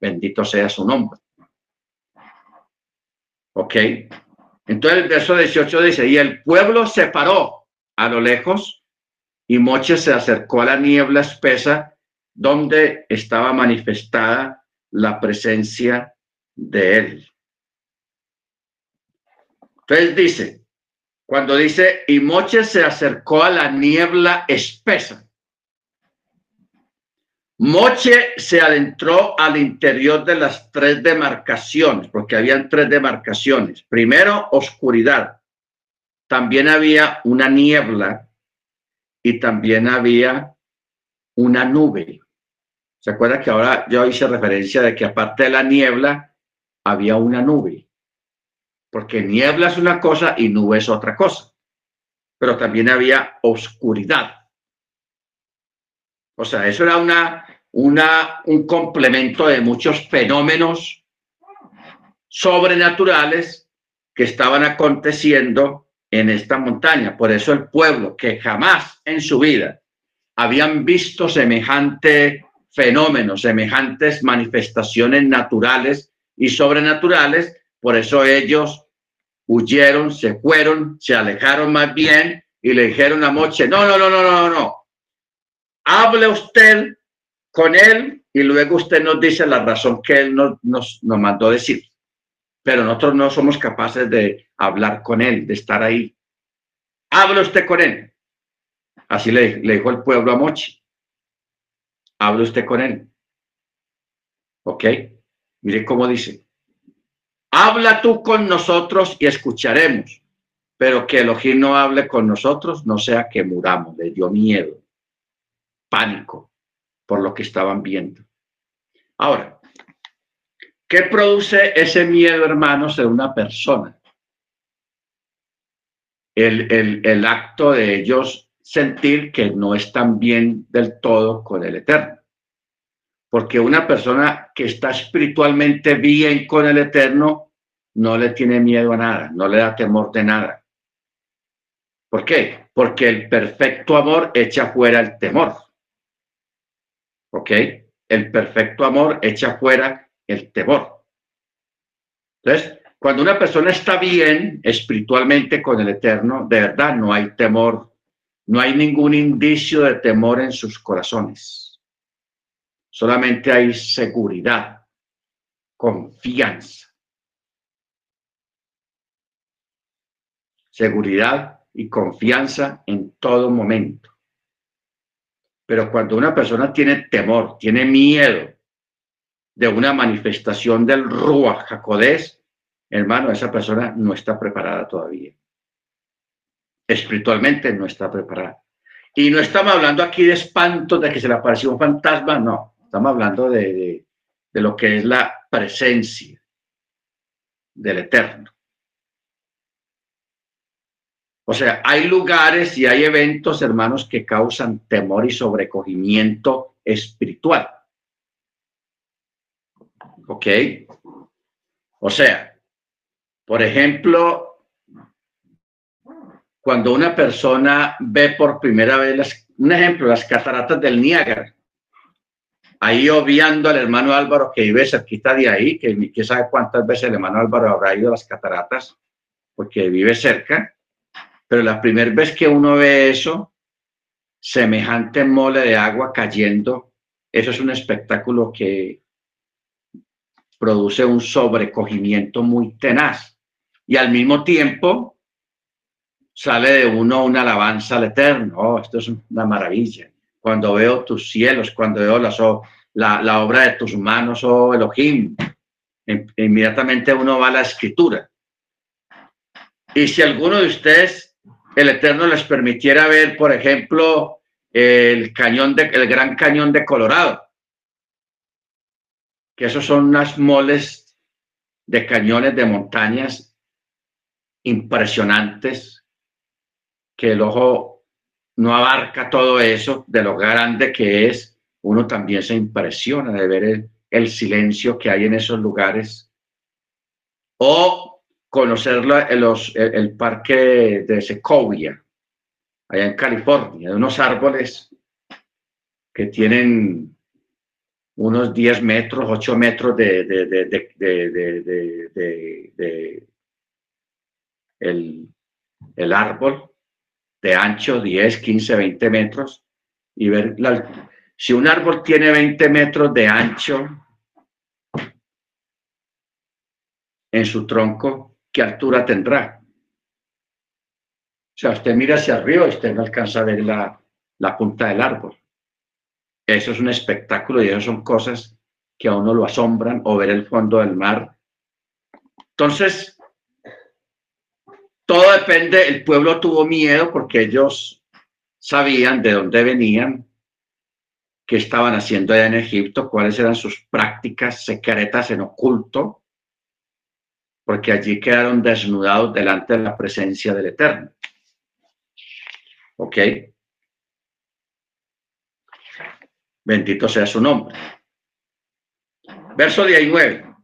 Bendito sea su nombre. Ok. Entonces el verso 18 dice, y el pueblo se paró a lo lejos y Moche se acercó a la niebla espesa donde estaba manifestada la presencia de él. Entonces dice, cuando dice, y Moche se acercó a la niebla espesa, Moche se adentró al interior de las tres demarcaciones, porque habían tres demarcaciones. Primero, oscuridad. También había una niebla y también había una nube. ¿Se acuerda que ahora yo hice referencia de que aparte de la niebla había una nube? Porque niebla es una cosa y nube es otra cosa. Pero también había oscuridad. O sea, eso era una, una, un complemento de muchos fenómenos sobrenaturales que estaban aconteciendo en esta montaña. Por eso el pueblo que jamás en su vida habían visto semejante fenómeno, semejantes manifestaciones naturales y sobrenaturales, por eso ellos huyeron, se fueron, se alejaron más bien y le dijeron a Moche, no, no, no, no, no, no, hable usted con él y luego usted nos dice la razón que él nos, nos, mandó decir. Pero nosotros no somos capaces de hablar con él, de estar ahí. Hable usted con él. Así le, le dijo el pueblo a Mochi. Hable usted con él. ¿Ok? Mire cómo dice. Habla tú con nosotros y escucharemos, pero que Elohim no hable con nosotros, no sea que muramos. Le dio miedo pánico por lo que estaban viendo. Ahora, ¿qué produce ese miedo, hermanos, en una persona? El, el, el acto de ellos sentir que no están bien del todo con el Eterno. Porque una persona que está espiritualmente bien con el Eterno no le tiene miedo a nada, no le da temor de nada. ¿Por qué? Porque el perfecto amor echa fuera el temor. ¿Ok? El perfecto amor echa fuera el temor. Entonces, cuando una persona está bien espiritualmente con el Eterno, de verdad no hay temor, no hay ningún indicio de temor en sus corazones. Solamente hay seguridad, confianza. Seguridad y confianza en todo momento. Pero cuando una persona tiene temor, tiene miedo de una manifestación del Ruach Jacodés, hermano, esa persona no está preparada todavía. Espiritualmente no está preparada. Y no estamos hablando aquí de espanto, de que se le apareció un fantasma, no. Estamos hablando de, de, lo que es la presencia del Eterno. O sea, hay lugares y hay eventos, hermanos, que causan temor y sobrecogimiento espiritual. ¿Ok? O sea, por ejemplo, cuando una persona ve por primera vez, las, un ejemplo, las cataratas del Niágara, ahí obviando al hermano Álvaro que vive cerquita de ahí, que, que sabe cuántas veces el hermano Álvaro habrá ido a las cataratas, porque vive cerca pero la primera vez que uno ve eso, semejante mole de agua cayendo, eso es un espectáculo que produce un sobrecogimiento muy tenaz. y al mismo tiempo sale de uno una alabanza al Eterno. Oh, esto es una maravilla. Cuando veo tus cielos, cuando veo las, la, obra de tus manos, oh Elohim, inmediatamente uno va a la escritura. Y si alguno de ustedes, el Eterno les permitiera ver, por ejemplo, el cañón de, el Gran Cañón de Colorado, que esos son unas moles de cañones de montañas impresionantes, que el ojo no abarca todo eso de lo grande que es, uno también se impresiona de ver el, silencio que hay en esos lugares. O conocer los, el, parque de Sequoia, allá en California, de unos árboles que tienen unos 10 metros, 8 metros de, el, árbol, de ancho 10, 15, 20 metros, y ver la, si un árbol tiene 20 metros de ancho en su tronco, ¿qué altura tendrá? O sea, usted mira hacia arriba y usted no alcanza a ver la, la punta del árbol. Eso es un espectáculo y eso son cosas que a uno lo asombran o ver el fondo del mar. Entonces, todo depende, el pueblo tuvo miedo porque ellos sabían de dónde venían, qué estaban haciendo allá en Egipto, cuáles eran sus prácticas secretas en oculto, porque allí quedaron desnudados delante de la presencia del Eterno. ¿Ok? Bendito sea su nombre. Verso 19.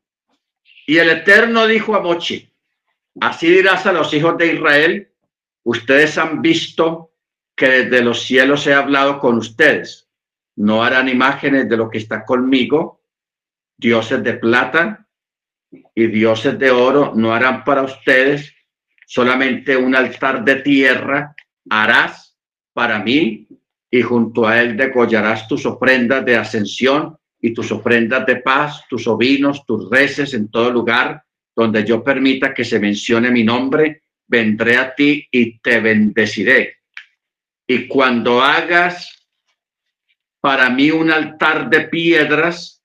Y el Eterno dijo a Mochi, así dirás a los hijos de Israel, ustedes han visto que desde los cielos he hablado con ustedes. No harán imágenes de lo que está conmigo, dioses de plata y dioses de oro no harán para ustedes, solamente un altar de tierra harás para mí y junto a él degollarás tus ofrendas de ascensión y tus ofrendas de paz, tus ovinos, tus reces en todo lugar donde yo permita que se mencione mi nombre, vendré a ti y te bendeciré. Y cuando hagas para mí un altar de piedras,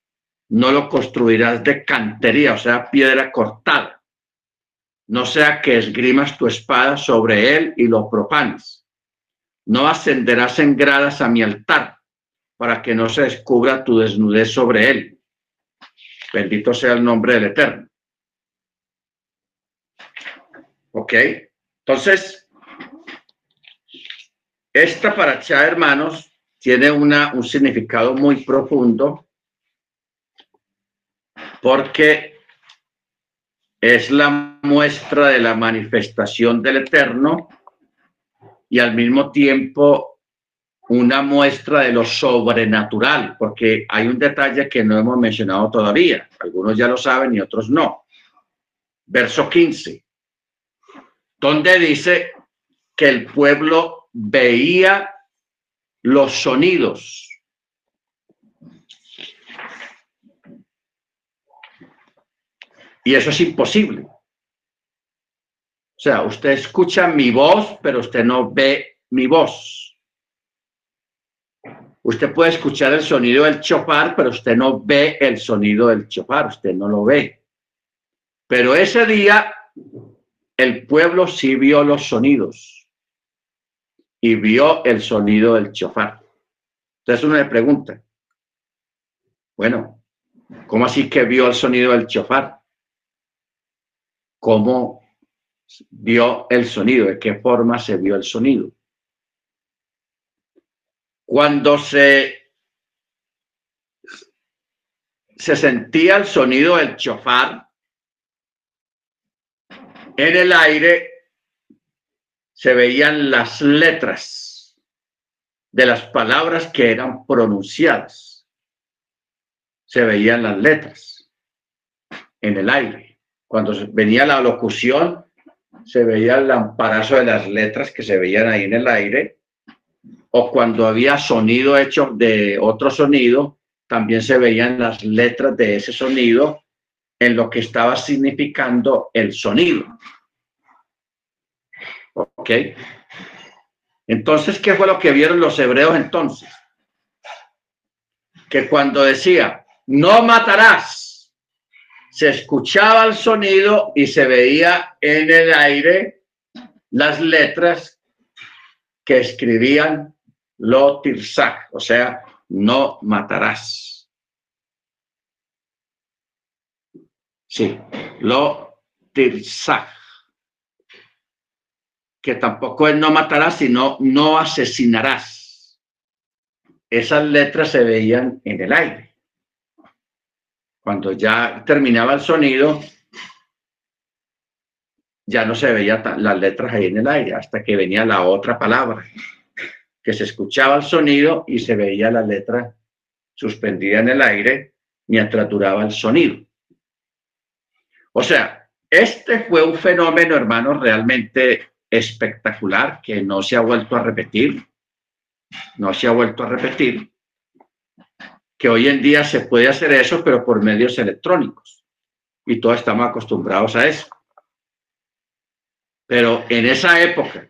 no lo construirás de cantería, o sea, piedra cortada. No sea que esgrimas tu espada sobre él y lo profanes no ascenderás en gradas a mi altar para que no se descubra tu desnudez sobre él. Bendito sea el nombre del Eterno. ¿Ok? Entonces, esta paracha, hermanos, tiene una, un significado muy profundo porque es la muestra de la manifestación del Eterno y al mismo tiempo una muestra de lo sobrenatural, porque hay un detalle que no hemos mencionado todavía. Algunos ya lo saben y otros no. Verso 15, donde dice que el pueblo veía los sonidos. Y eso es imposible. O sea, usted escucha mi voz, pero usted no ve mi voz. Usted puede escuchar el sonido del chofar, pero usted no ve el sonido del chofar, usted no lo ve. Pero ese día el pueblo sí vio los sonidos y vio el sonido del chofar. Entonces uno le pregunta, bueno, ¿cómo así que vio el sonido del chofar? ¿Cómo vio el sonido, de qué forma se vio el sonido. Cuando se, se sentía el sonido del chofar en el aire, se veían las letras de las palabras que eran pronunciadas. Se veían las letras en el aire. Cuando venía la locución, se veía el lamparazo de las letras que se veían ahí en el aire, o cuando había sonido hecho de otro sonido, también se veían las letras de ese sonido en lo que estaba significando el sonido. ¿Ok? Entonces, ¿qué fue lo que vieron los hebreos entonces? Que cuando decía, no matarás, se escuchaba el sonido y se veía en el aire las letras que escribían lo tirsak, o sea, no matarás. Sí, lo tirsak que tampoco es no matarás, sino no asesinarás. Esas letras se veían en el aire. Cuando ya terminaba el sonido, ya no se veían las letras ahí en el aire, hasta que venía la otra palabra, que se escuchaba el sonido y se veía la letra suspendida en el aire mientras duraba el sonido. O sea, este fue un fenómeno, hermanos, realmente espectacular que no se ha vuelto a repetir, no se ha vuelto a repetir, que hoy en día se puede hacer eso, pero por medios electrónicos. Y todos estamos acostumbrados a eso. Pero en esa época,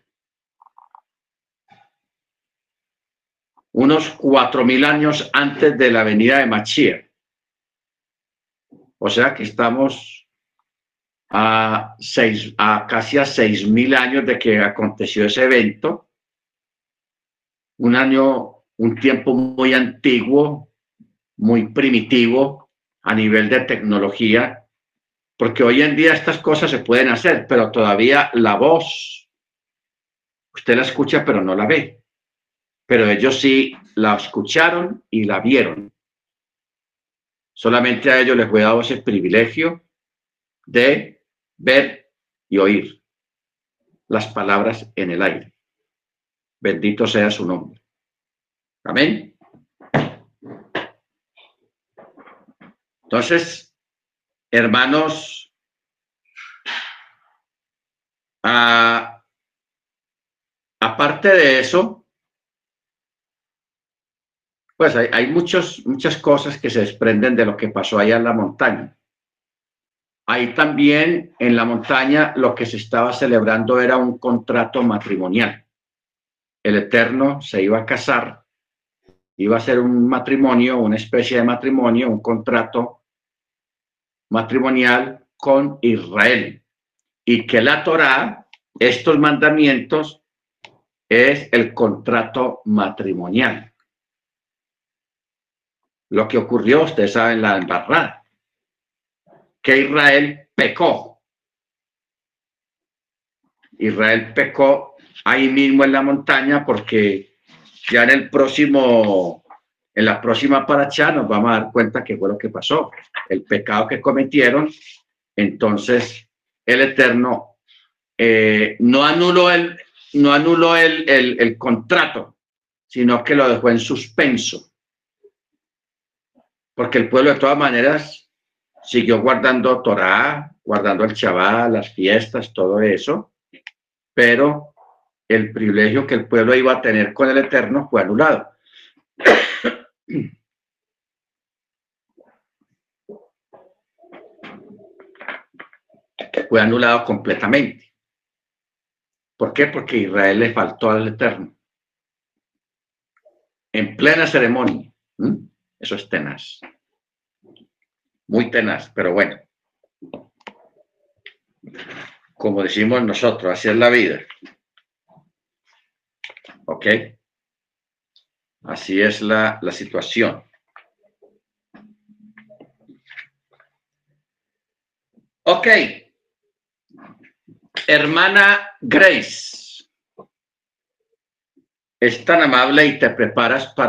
unos cuatro mil años antes de la venida de Machia, o sea que estamos a, seis, a casi a seis mil años de que aconteció ese evento. Un año, un tiempo muy antiguo, muy primitivo a nivel de tecnología, porque hoy en día estas cosas se pueden hacer, pero todavía la voz, usted la escucha pero no la ve, pero ellos sí la escucharon y la vieron. Solamente a ellos les fue dado ese privilegio de ver y oír las palabras en el aire. Bendito sea su nombre. Amén. Entonces, hermanos, ah, aparte de eso, pues hay, hay muchos, muchas cosas que se desprenden de lo que pasó allá en la montaña. Ahí también en la montaña lo que se estaba celebrando era un contrato matrimonial. El Eterno se iba a casar, iba a ser un matrimonio, una especie de matrimonio, un contrato matrimonial con Israel. Y que la Torá, estos mandamientos, es el contrato matrimonial. Lo que ocurrió, ustedes saben, la embarrada que Israel pecó. Israel pecó ahí mismo en la montaña porque ya en el próximo, en la próxima paracha nos vamos a dar cuenta que fue lo que pasó, el pecado que cometieron. Entonces el Eterno eh, no anuló el, no anuló el, el, el contrato, sino que lo dejó en suspenso. Porque el pueblo de todas maneras siguió guardando Torah, guardando el Shabbat, las fiestas, todo eso, pero el privilegio que el pueblo iba a tener con el Eterno fue anulado. Fue anulado completamente. ¿Por qué? Porque Israel le faltó al Eterno. En plena ceremonia. Eso es tenaz muy tenaz, pero bueno. Como decimos nosotros, así es la vida. ¿Ok? Así es la, la situación. Ok. Hermana Grace, es tan amable y te preparas para